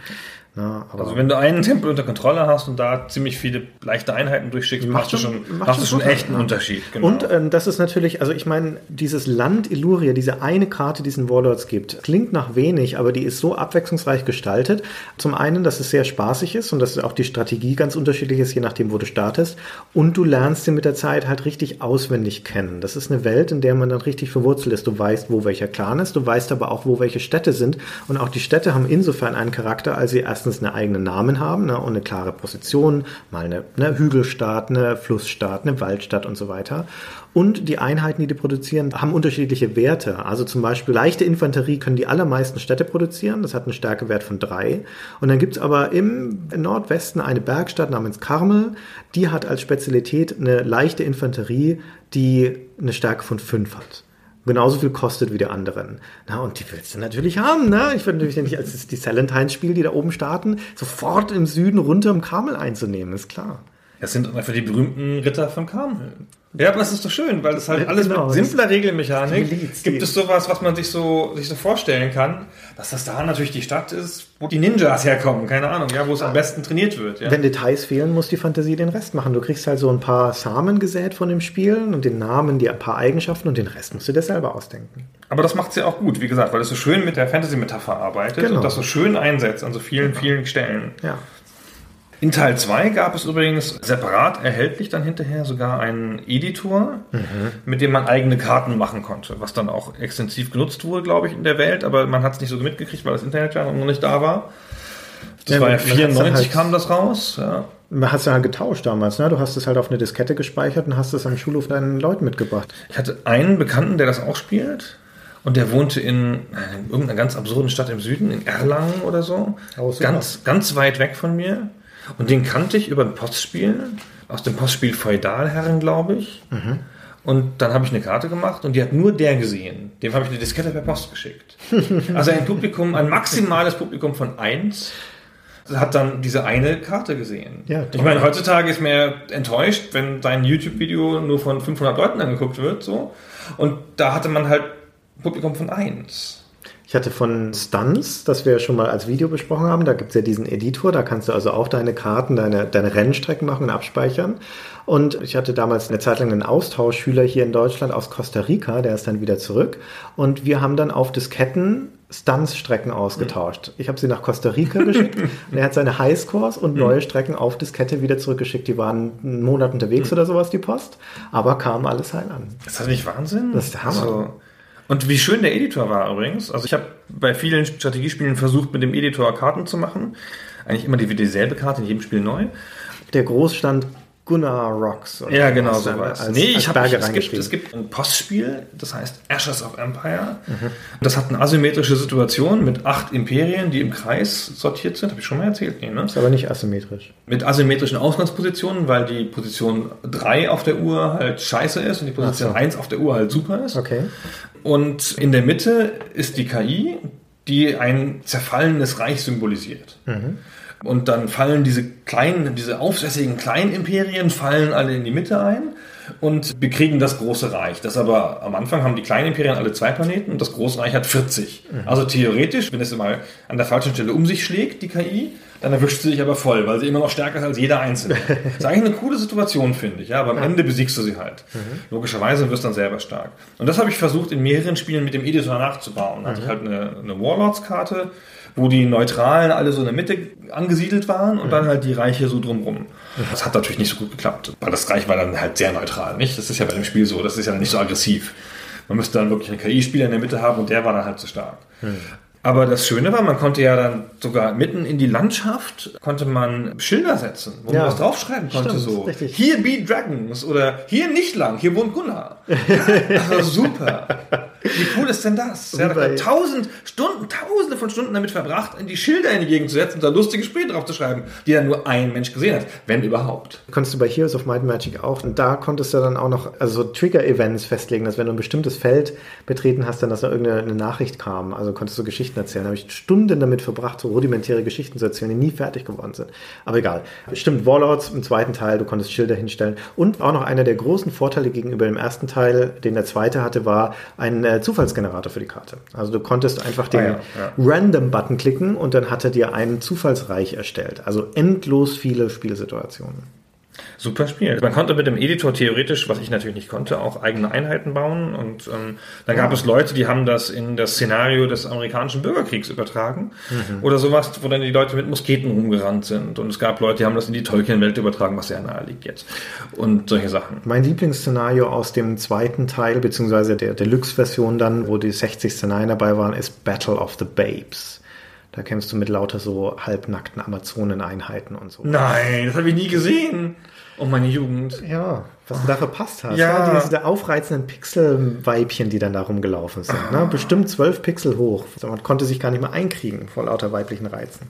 D: Aber
C: Also wenn du einen Tempel unter Kontrolle hast und da ziemlich viele leichte Einheiten durchschickst, machst du schon, machst du schon echt einen Unterschied. Genau.
D: Und ähm, das ist natürlich, also ich meine, dieses Land Illuria, diese eine Karte, die es in Warlords gibt, klingt nach wenig, aber die ist so abwechslungsreich gestaltet. Zum einen, dass es sehr spaßig ist und dass auch die Strategie ganz unterschiedlich ist, je nachdem, wo du startest. Und du lernst sie mit der Zeit halt richtig auswendig kennen. Das ist eine Welt, in der man dann richtig verwurzelt ist. Du weißt, wo welcher Clan ist, du weißt aber auch, wo welche Städte sind. Und auch die Städte haben insofern einen Charakter, als sie erstens einen eigenen Namen haben ne, und eine klare Position, mal eine, eine Hügelstadt, eine Flussstadt, eine Waldstadt und so weiter. Und die Einheiten, die die produzieren, haben unterschiedliche Werte. Also zum Beispiel leichte Infanterie können die allermeisten Städte produzieren. Das hat einen Stärkewert von drei. Und dann gibt's aber im Nordwesten eine Bergstadt namens Karmel. Die hat als Spezialität eine leichte Infanterie, die eine Stärke von fünf hat genauso viel kostet wie die anderen. Na, und die willst du natürlich haben, ne? Ich würde natürlich nicht als die Salentines spiel die da oben starten, sofort im Süden runter um Karmel einzunehmen, ist klar.
C: Das sind einfach die berühmten Ritter von Karmel. Ja, aber das ist doch schön, weil das halt alles
D: Genau,
C: mit simpler Regelmechanik
D: Miliz,
C: gibt es sowas, was man sich so, sich so vorstellen kann, dass das da natürlich die Stadt ist, wo die Ninjas herkommen, keine Ahnung, ja, wo es am besten trainiert wird. Ja.
D: Wenn Details fehlen, muss die Fantasie den Rest machen. Du kriegst halt so ein paar Samen gesät von dem Spiel und den Namen, die ein paar Eigenschaften und den Rest musst du dir selber ausdenken.
C: Aber das macht sie auch gut, wie gesagt, weil es so schön mit der Fantasy-Metapher arbeitet
D: Genau.
C: und das so schön einsetzt an so vielen, vielen Stellen.
D: Ja.
C: In Teil 2 gab es übrigens separat erhältlich dann hinterher sogar einen Editor, mit dem man eigene Karten machen konnte, was dann auch extensiv genutzt wurde, glaube ich, in der Welt, aber man hat es nicht so mitgekriegt, weil das Internet ja noch nicht da war. Das
D: Ja,
C: war ja
D: man hat's dann
C: 94
D: halt-
C: kam das raus. Ja.
D: Man hat es ja halt getauscht damals, ne? Du hast es halt auf eine Diskette gespeichert und hast es am Schulhof deinen Leuten mitgebracht.
C: Ich hatte einen Bekannten, der das auch spielt. Und der wohnte in, äh, in irgendeiner ganz absurden Stadt im Süden, in Erlangen oder so.
D: Oh,
C: ganz, ganz weit weg von mir. Und den kannte ich über ein Postspiel, aus dem Postspiel Feudalherren, glaube ich.
D: Mhm.
C: Und dann habe ich eine Karte gemacht und die hat nur der gesehen. Dem habe ich eine Diskette per Post geschickt. <laughs> Also ein Publikum, ein maximales Publikum von eins hat dann diese eine Karte gesehen.
D: Ja,
C: ich meine, heutzutage ist mir enttäuscht, wenn dein YouTube-Video nur von 500 Leuten angeguckt wird, so. Und da hatte man halt ein Publikum von eins.
D: Ich hatte von Stunts, das wir schon mal als Video besprochen haben, da gibt's ja diesen Editor, da kannst du also auch deine Karten, deine, deine Rennstrecken machen und abspeichern. Und ich hatte damals eine Zeit lang einen Austauschschüler hier in Deutschland aus Costa Rica, der ist dann wieder zurück. Und wir haben dann auf Disketten Stunts-Strecken ausgetauscht. Ich habe sie nach Costa Rica <laughs> geschickt und er hat seine Highscores und neue Strecken auf Diskette wieder zurückgeschickt. Die waren einen Monat unterwegs oder sowas, die Post, aber kam alles heil an.
C: Ist das nicht Wahnsinn?
D: Das ist der Hammer.
C: Also, und wie schön der Editor war übrigens. Also ich habe bei vielen Strategiespielen versucht, mit dem Editor Karten zu machen. Eigentlich immer die, dieselbe Karte in jedem Spiel neu.
D: Der Großstand Gunnar Rocks. oder
C: Ja, genau
D: was,
C: sowas.
D: Als,
C: nee,
D: als
C: ich habe es, gibt, es gibt ein Postspiel, das heißt Ashes of Empire. Das hat eine asymmetrische Situation mit acht Imperien, die im Kreis sortiert sind. Habe ich schon mal erzählt? Nee, ne?
D: ist aber nicht asymmetrisch.
C: Mit asymmetrischen Ausgangspositionen, weil die Position 3 auf der Uhr halt scheiße ist und die Position
D: so.
C: 1 auf der Uhr halt super ist.
D: Okay.
C: Und in der Mitte ist die KI, die ein zerfallenes Reich symbolisiert. Und dann fallen diese kleinen, diese aufsässigen kleinen Imperien fallen alle in die Mitte ein und bekriegen das große Reich. Das aber am Anfang haben die kleinen Imperien alle zwei Planeten und das große Reich hat 40. Also theoretisch, wenn es mal an der falschen Stelle um sich schlägt, die KI, dann erwischt sie sich aber voll, weil sie immer noch stärker ist als jeder Einzelne. Das <laughs> ist eigentlich eine coole Situation, finde ich. Ja, aber am Ende besiegst du sie halt. Logischerweise und wirst dann selber stark. Und das habe ich versucht in mehreren Spielen mit dem Editor nachzubauen. Da hatte ich halt eine, eine Warlords-Karte, wo die Neutralen alle so in der Mitte angesiedelt waren und dann halt die Reiche so drumrum. Das hat natürlich nicht so gut geklappt, weil das Reich war dann halt sehr neutral, nicht? Das ist ja bei dem Spiel so, das ist ja nicht so aggressiv. Man müsste dann wirklich einen KI-Spieler in der Mitte haben und der war dann halt zu stark. Aber das Schöne war, man konnte ja dann sogar mitten in die Landschaft konnte man Schilder setzen, wo
D: Ja.
C: man was draufschreiben konnte.
D: Stimmt,
C: so
D: richtig.
C: hier be Dragons oder hier nicht lang, hier wohnt Gunnar. Das war super. Wie cool ist denn das? Ja, da hat tausend Stunden, tausende von Stunden damit verbracht, in die Schilder in die Gegend zu setzen und da lustige Sprüche drauf zu schreiben, die dann nur ein Mensch gesehen hat, wenn überhaupt.
D: Konntest du bei Heroes of Might and Magic auch. Und da konntest du dann auch noch also so Trigger-Events festlegen, dass wenn du ein bestimmtes Feld betreten hast, dann dass da irgendeine eine Nachricht kam. Also konntest du Geschichten Geschichten erzählen. Da habe ich Stunden damit verbracht, so rudimentäre Geschichten zu erzählen, die nie fertig geworden sind. Aber egal. Stimmt, Warlords im zweiten Teil, du konntest Schilder hinstellen. Und auch noch einer der großen Vorteile gegenüber dem ersten Teil, den der zweite hatte, war ein äh, Zufallsgenerator für die Karte. Also du konntest einfach den
C: Ah ja, ja.
D: Random-Button klicken und dann hat er dir ein Zufallsreich erstellt. Also endlos viele Spielsituationen.
C: Super Spiel. Man konnte mit dem Editor theoretisch, was ich natürlich nicht konnte, auch eigene Einheiten bauen. Und ähm, da gab es Leute, die haben das in das Szenario des amerikanischen Bürgerkriegs übertragen. Oder sowas, wo dann die Leute mit Musketen rumgerannt sind. Und es gab Leute, die haben das in die Tolkien-Welt übertragen, was sehr nahe liegt jetzt. Und solche Sachen.
D: Mein Lieblingsszenario aus dem zweiten Teil, beziehungsweise der Deluxe-Version dann, wo die 60 Szenarien dabei waren, ist Battle of the Babes. Da kämpfst du mit lauter so halbnackten Amazoneneinheiten und so.
C: Nein, das habe ich nie gesehen. Oh, meine Jugend.
D: Ja, was du da verpasst hast.
C: Ja.
D: Ja. diese aufreizenden Pixelweibchen, die dann da rumgelaufen sind. Ne? Bestimmt zwölf Pixel hoch. Man konnte sich gar nicht mehr einkriegen vor lauter weiblichen Reizen.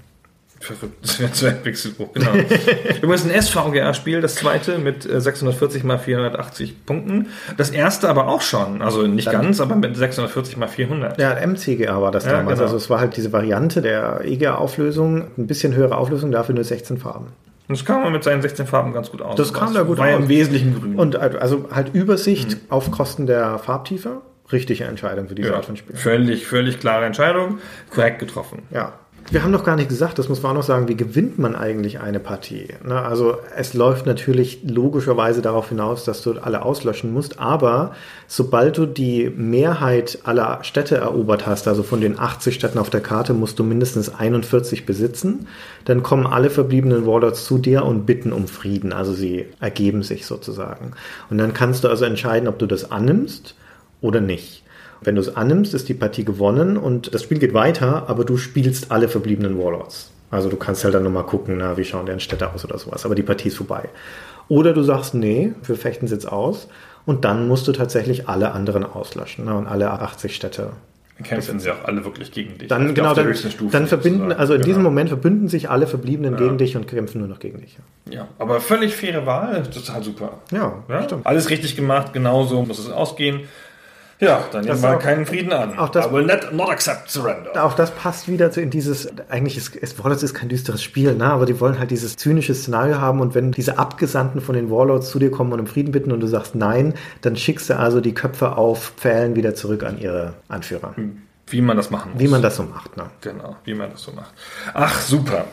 C: Verrückt, das wäre zwei Pixel hoch, genau. <laughs> Übrigens ein SVGA-Spiel, das zweite mit äh, 640 mal 480 Punkten. Das erste aber auch schon, also nicht
D: Dann-
C: ganz, aber mit 640 mal 400.
D: Ja, MCGA war das
C: Ja,
D: damals.
C: genau.
D: Also es war halt diese Variante der EGA-Auflösung, ein bisschen höhere Auflösung, dafür nur 16 Farben.
C: Das kam man mit seinen 16 Farben ganz gut aus.
D: Das kam da gut
C: war
D: aus.
C: im Wesentlichen grün.
D: Und also halt Übersicht auf Kosten der Farbtiefe. Richtige Entscheidung für diese
C: ja,
D: Art von Spiel.
C: völlig, völlig klare Entscheidung. Korrekt getroffen.
D: Ja. Wir haben noch gar nicht gesagt, das muss man auch noch sagen, wie gewinnt man eigentlich eine Partie? Ne, also es läuft natürlich logischerweise darauf hinaus, dass du alle auslöschen musst, aber sobald du die Mehrheit aller Städte erobert hast, also von den 80 Städten auf der Karte, musst du mindestens 41 besitzen, dann kommen alle verbliebenen Warlords zu dir und bitten um Frieden, also sie ergeben sich sozusagen. Und dann kannst du also entscheiden, ob du das annimmst oder nicht. Wenn du es annimmst, ist die Partie gewonnen und das Spiel geht weiter, aber du spielst alle verbliebenen Warlords. Also du kannst halt dann nochmal gucken, na, wie schauen deren Städte aus oder sowas, aber die Partie ist vorbei. Oder du sagst, nee, wir fechten es jetzt aus und dann musst du tatsächlich alle anderen auslöschen ne, und alle 80 Städte.
C: Dann kämpfen sie auch alle wirklich gegen dich.
D: Dann, genau, dann, dann verbinden,
C: sozusagen.
D: also in diesem
C: Genau.
D: Moment verbünden sich alle Verbliebenen gegen dich und kämpfen nur noch gegen dich.
C: Ja, aber völlig faire Wahl, total super.
D: Ja,
C: Ja,
D: stimmt.
C: Alles richtig gemacht, genauso muss es ausgehen. Ja, dann nehmen wir keinen Frieden an.
D: auch das-
C: I will not, not accept surrender.
D: Auch das passt wieder zu in dieses, eigentlich ist, ist Warlords ist kein düsteres Spiel, ne? aber die wollen halt dieses zynische Szenario haben und wenn diese Abgesandten von den Warlords zu dir kommen und um Frieden bitten und du sagst nein, dann schickst du also die Köpfe auf Pfählen wieder zurück an ihre Anführer.
C: Wie man das machen muss.
D: Wie man das so macht. Ne?
C: Genau, wie man das so macht. Ach, super.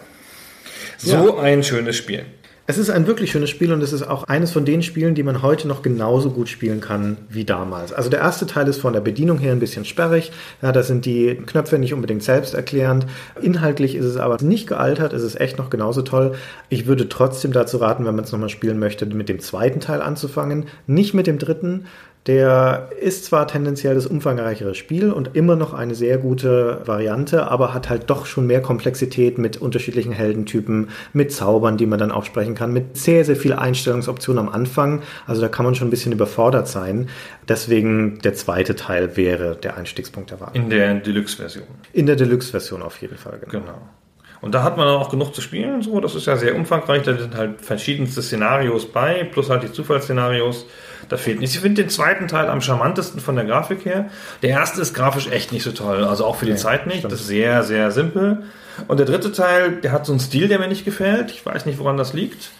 C: So ein schönes Spiel.
D: Es ist ein wirklich schönes Spiel und es ist auch eines von den Spielen, die man heute noch genauso gut spielen kann wie damals. Also der erste Teil ist von der Bedienung her ein bisschen sperrig. Ja, da sind die Knöpfe nicht unbedingt selbsterklärend. Inhaltlich ist es aber nicht gealtert. Es ist echt noch genauso toll. Ich würde trotzdem dazu raten, wenn man es nochmal spielen möchte, mit dem zweiten Teil anzufangen. Nicht mit dem dritten. Der ist zwar tendenziell das umfangreichere Spiel und immer noch eine sehr gute Variante, aber hat halt doch schon mehr Komplexität mit unterschiedlichen Heldentypen, mit Zaubern, die man dann auch sprechen kann, mit sehr, sehr viel Einstellungsoptionen am Anfang. Also da kann man schon ein bisschen überfordert sein. Deswegen der zweite Teil wäre der Einstiegspunkt der Wahl.
C: In der Deluxe-Version.
D: In der Deluxe-Version auf jeden Fall. Genau.
C: Genau. Und da hat man auch genug zu spielen. So, das ist ja sehr umfangreich. Da sind halt verschiedenste Szenarios bei, plus halt die Zufallsszenarios. Da fehlt nichts. Ich finde den zweiten Teil am charmantesten von der Grafik her. Der erste ist grafisch echt nicht so toll. Also auch für die Zeit nicht. Das ist sehr, sehr simpel. Und der dritte Teil, der hat so einen Stil, der mir nicht gefällt. Ich weiß nicht, woran das liegt.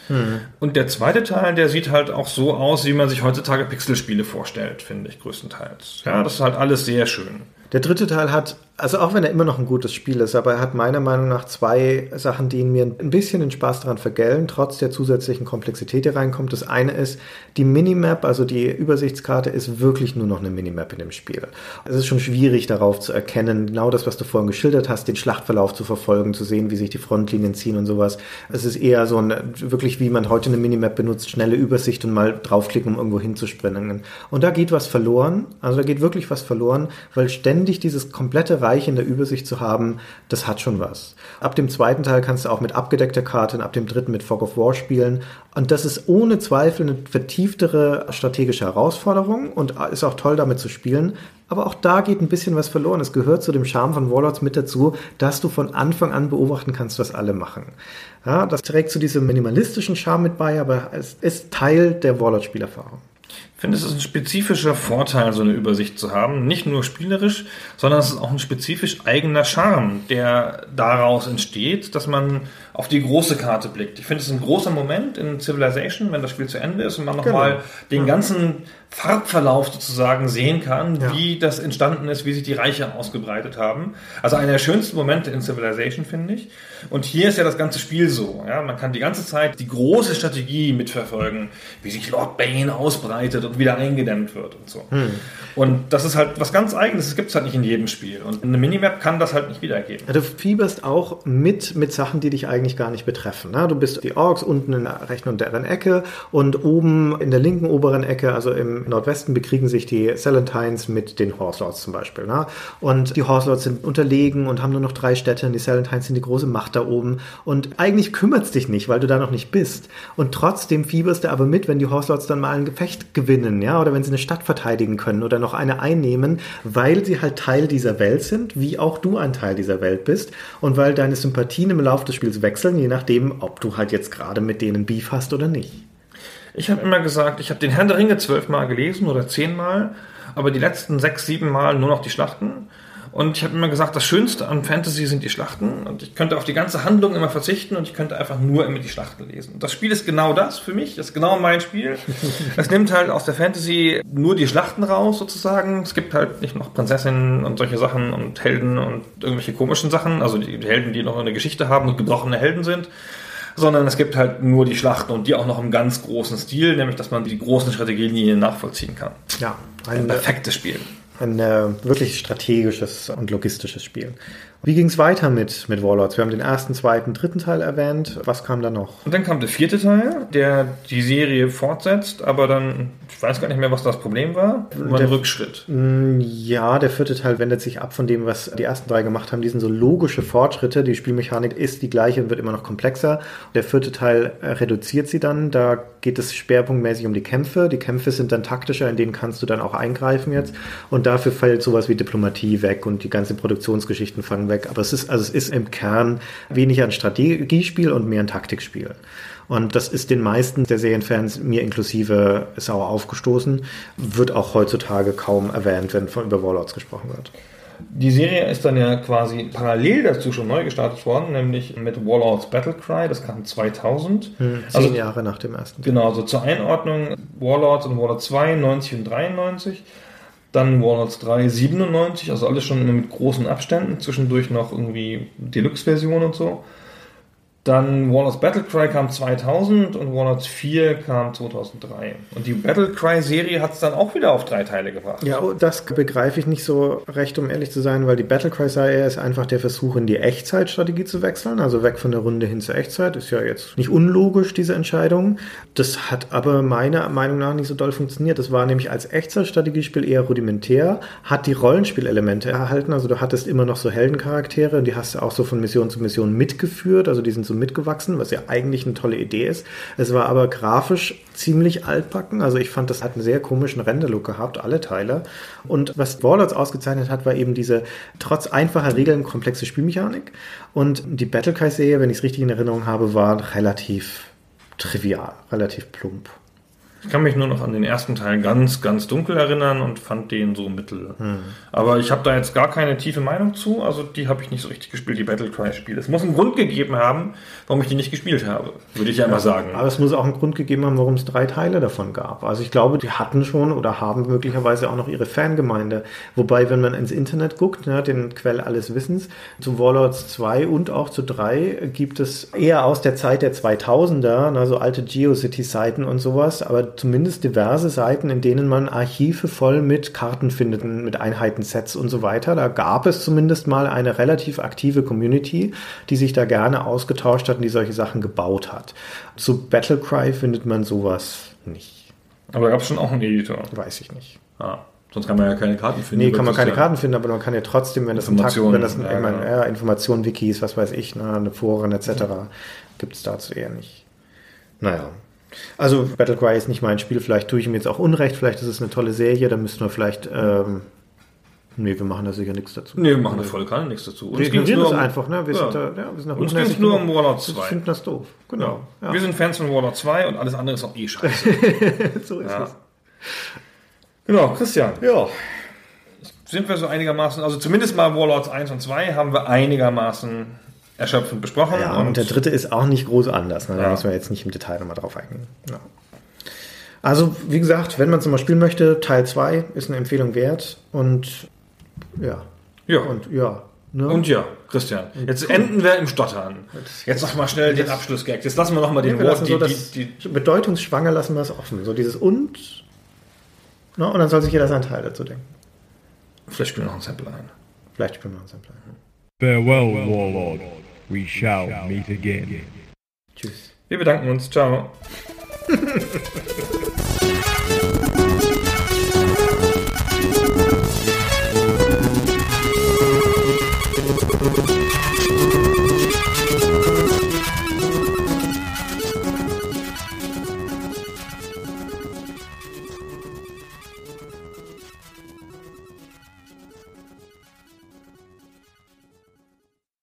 C: Und der zweite Teil, der sieht halt auch so aus, wie man sich heutzutage Pixelspiele vorstellt, finde ich größtenteils. Ja, das ist halt alles sehr schön.
D: Der dritte Teil hat, also auch wenn er immer noch ein gutes Spiel ist, aber er hat meiner Meinung nach zwei Sachen, die ihn mir ein bisschen den Spaß daran vergällen, trotz der zusätzlichen Komplexität, die reinkommt. Das eine ist, die Minimap, also die Übersichtskarte, ist wirklich nur noch eine Minimap in dem Spiel. Es ist schon schwierig darauf zu erkennen, genau das, was du vorhin geschildert hast, den Schlachtverlauf zu verfolgen, zu sehen, wie sich die Frontlinien ziehen und sowas. Es ist eher so ein, wirklich wie man heute eine Minimap benutzt, schnelle Übersicht und mal draufklicken, um irgendwo hinzuspringen. Und da geht was verloren, also da geht wirklich was verloren, weil ständig dieses komplette Reich in der Übersicht zu haben, das hat schon was. Ab dem zweiten Teil kannst du auch mit abgedeckter Karte und ab dem dritten mit Fog of War spielen. Und das ist ohne Zweifel eine vertieftere strategische Herausforderung und ist auch toll damit zu spielen. Aber auch da geht ein bisschen was verloren. Es gehört zu dem Charme von Warlords mit dazu, dass du von Anfang an beobachten kannst, was alle machen. Ja, das trägt zu diesem minimalistischen Charme mit bei, aber es ist Teil der Warlord-Spielerfahrung.
C: Ich finde, es ist ein spezifischer Vorteil, so eine Übersicht zu haben. Nicht nur spielerisch, sondern es ist auch ein spezifisch eigener Charme, der daraus entsteht, dass man auf die große Karte blickt. Ich finde, es ist ein großer Moment in Civilization, wenn das Spiel zu Ende ist und man nochmal
D: Genau.
C: den ganzen Farbverlauf sozusagen sehen kann,
D: Ja.
C: wie das entstanden ist, wie sich die Reiche ausgebreitet haben. Also einer der schönsten Momente in Civilization, finde ich. Und hier ist ja das ganze Spiel so. Ja? Man kann die ganze Zeit die große Strategie mitverfolgen, wie sich Lord Bane ausbreitet und wieder eingedämmt wird und so. Und das ist halt was ganz Eigenes. Das gibt es halt nicht in jedem Spiel. Und eine Minimap kann das halt nicht wiedergeben.
D: Ja, Du fieberst auch mit mit Sachen, die dich eigentlich gar nicht betreffen. Ne? Du bist die Orks unten in der rechten und unteren Ecke und oben in der linken oberen Ecke, also im Nordwesten, bekriegen sich die Salentines mit den Horse Lords zum Beispiel. Ne? Und die Horse Lords sind unterlegen und haben nur noch drei Städte und die Salentines sind die große Macht da oben. Und eigentlich kümmert's dich nicht, weil du da noch nicht bist. Und trotzdem fieberst du aber mit, wenn die Horse Lords dann mal ein Gefecht gewinnen, ja, oder wenn sie eine Stadt verteidigen können oder noch eine einnehmen, weil sie halt Teil dieser Welt sind, wie auch du ein Teil dieser Welt bist und weil deine Sympathien im Laufe des Spiels wechseln, je nachdem, ob du halt jetzt gerade mit denen Beef hast oder nicht.
C: Ich habe immer gesagt, ich habe den Herrn der Ringe zwölfmal gelesen oder zehnmal, aber die letzten sechs, sieben Mal nur noch die Schlachten. Und ich habe immer gesagt, das Schönste an Fantasy sind die Schlachten. Und ich könnte auf die ganze Handlung immer verzichten und ich könnte einfach nur immer die Schlachten lesen. Und das Spiel ist genau das für mich. Das ist genau mein Spiel. <laughs> Es nimmt halt aus der Fantasy nur die Schlachten raus, sozusagen. Es gibt halt nicht noch Prinzessinnen und solche Sachen und Helden und irgendwelche komischen Sachen. Also die Helden, die noch eine Geschichte haben und gebrochene Helden sind sondern es gibt halt nur die Schlachten und die auch noch im ganz großen Stil, nämlich dass man die großen Strategielinien nachvollziehen kann.
D: Ja,
C: Ein
D: ein,
C: perfektes Spiel.
D: Ein äh, wirklich strategisches und logistisches Spiel. Wie ging's weiter mit, mit Warlords? Wir haben den ersten, zweiten, dritten Teil erwähnt. Was kam da noch?
C: Und dann kam der vierte Teil, der die Serie fortsetzt, aber dann, ich weiß gar nicht mehr, was das Problem war, war ein
D: Der-
C: Rückschritt.
D: Ja, der vierte Teil wendet sich ab von dem, was die ersten drei gemacht haben. Die sind so logische Fortschritte. Die Spielmechanik ist die gleiche und wird immer noch komplexer. Der vierte Teil äh, reduziert sie dann. Da geht es schwerpunktmäßig um die Kämpfe. Die Kämpfe sind dann taktischer, in denen kannst du dann auch eingreifen jetzt. Und dafür fällt sowas wie Diplomatie weg und die ganzen Produktionsgeschichten fallen weg. Aber es ist, also es ist im Kern weniger ein Strategiespiel und mehr ein Taktikspiel. Und das ist den meisten der Serienfans, mir inklusive, sauer aufgestoßen. Wird auch heutzutage kaum erwähnt, wenn von über Warlords gesprochen wird.
C: Die Serie ist dann ja quasi parallel dazu schon neu gestartet worden, nämlich mit Warlords Battlecry, das kam 2000.
D: Zehn
C: Also
D: Jahre nach dem ersten.
C: Genau, so zur Einordnung Warlords und Warlords 2, 90 und 93. Dann Warlords 3, 97, also alles schon immer mit großen Abständen, zwischendurch noch irgendwie Deluxe-Version und so. Dann Warlords Battlecry kam 2000 und Warlords 4 kam 2003. Und die Battlecry-Serie hat es dann auch wieder auf drei Teile gebracht.
D: Ja, das begreife ich nicht so recht, um ehrlich zu sein, weil die Battlecry-Serie ist einfach der Versuch, in die Echtzeitstrategie zu wechseln, also weg von der Runde hin zur Echtzeit. Ist ja jetzt nicht unlogisch, diese Entscheidung. Das hat aber meiner Meinung nach nicht so doll funktioniert. Das war nämlich als Echtzeitstrategiespiel eher rudimentär, hat die Rollenspielelemente erhalten, also du hattest immer noch so Heldencharaktere und die hast du auch so von Mission zu Mission mitgeführt, also die sind so mitgewachsen, was ja eigentlich eine tolle Idee ist. Es war aber grafisch ziemlich altbacken, also ich fand, das hat einen sehr komischen Render-Look gehabt, alle Teile. Und was Warlords ausgezeichnet hat, war eben diese trotz einfacher Regeln komplexe Spielmechanik. Und die Battlecry-Serie, wenn ich es richtig in Erinnerung habe, war relativ trivial, relativ plump.
C: Ich kann mich nur noch an den ersten Teil ganz, ganz dunkel erinnern und fand den so mittel. Aber ich habe da jetzt gar keine tiefe Meinung zu. Also die habe ich nicht so richtig gespielt, die Battlecry-Spiele. Es muss einen Grund gegeben haben, warum ich die nicht gespielt habe. Würde ich ja mal sagen.
D: Aber es muss auch einen Grund gegeben haben, warum es drei Teile davon gab. Also ich glaube, die hatten schon oder haben möglicherweise auch noch ihre Fangemeinde. Wobei, wenn man ins Internet guckt, ne, den Quell alles Wissens, zu Warlords 2 und auch zu 3 gibt es eher aus der Zeit der 2000er, ne, so alte GeoCity-Seiten und sowas, aber zumindest diverse Seiten, in denen man Archive voll mit Karten findet, mit Einheitensets und so weiter. Da gab es zumindest mal eine relativ aktive Community, die sich da gerne ausgetauscht hat und die solche Sachen gebaut hat. Zu Battlecry findet man sowas nicht.
C: Aber da gab es schon auch einen Editor.
D: Weiß ich nicht.
C: Ah, sonst kann man ja keine Karten finden.
D: Nee, kann man keine
C: ja-
D: Karten finden, aber man kann ja trotzdem, wenn das ein Takt,
C: Informationen,
D: wenn das ein,
C: ja,
D: meine,
C: genau.
D: ja, Informationen, Wikis, was weiß ich, ne, eine Foren etc. gibt es dazu eher nicht. Naja. Also Battlecry ist nicht mein Spiel, vielleicht tue ich ihm jetzt auch Unrecht, vielleicht ist es eine tolle Serie, da müssten wir vielleicht, ähm, nee, wir machen da sicher nichts dazu.
C: Nee, wir machen da voll gar nichts dazu.
D: wir
C: ging's
D: ignorieren das
C: um-
D: einfach, ne? Wir
C: Ja.
D: sind da, ja, wir sind
C: Uns
D: unheimlich
C: ging's nur um
D: genug.
C: Warlords
D: Wir
C: 2.
D: finden das doof. Genau. Ja.
C: Wir sind Fans von Warlord 2 und alles andere ist auch eh scheiße. <laughs>
D: so ist
C: Ja.
D: es.
C: Genau, Christian.
D: Ja.
C: Sind wir so einigermaßen, also zumindest mal Warlords 1 und 2 haben wir einigermaßen erschöpfend besprochen.
D: Ja, und, der dritte ist auch nicht groß anders. Ne? Da
C: Ja.
D: müssen wir jetzt nicht im Detail nochmal drauf eingehen. Ja. Also, wie gesagt, wenn man es mal spielen möchte, Teil 2 ist eine Empfehlung wert. Und ja.
C: Ja.
D: Und ja. Ne?
C: Und ja, Christian, jetzt enden wir im Stottern. Jetzt sag mal schnell den Abschlussgag. Jetzt lassen wir noch mal den Wort,
D: lassen
C: die,
D: so das
C: die, die,
D: bedeutungsschwanger lassen wir es offen. So dieses und. Ne? Und dann soll sich jeder seinen Teil dazu denken.
C: Vielleicht spielen wir noch ein Sample ein.
D: Vielleicht spielen wir uns ein Plan.
F: Farewell, Warlord. We shall meet again.
D: Tschüss.
C: Wir bedanken uns. Ciao. <laughs>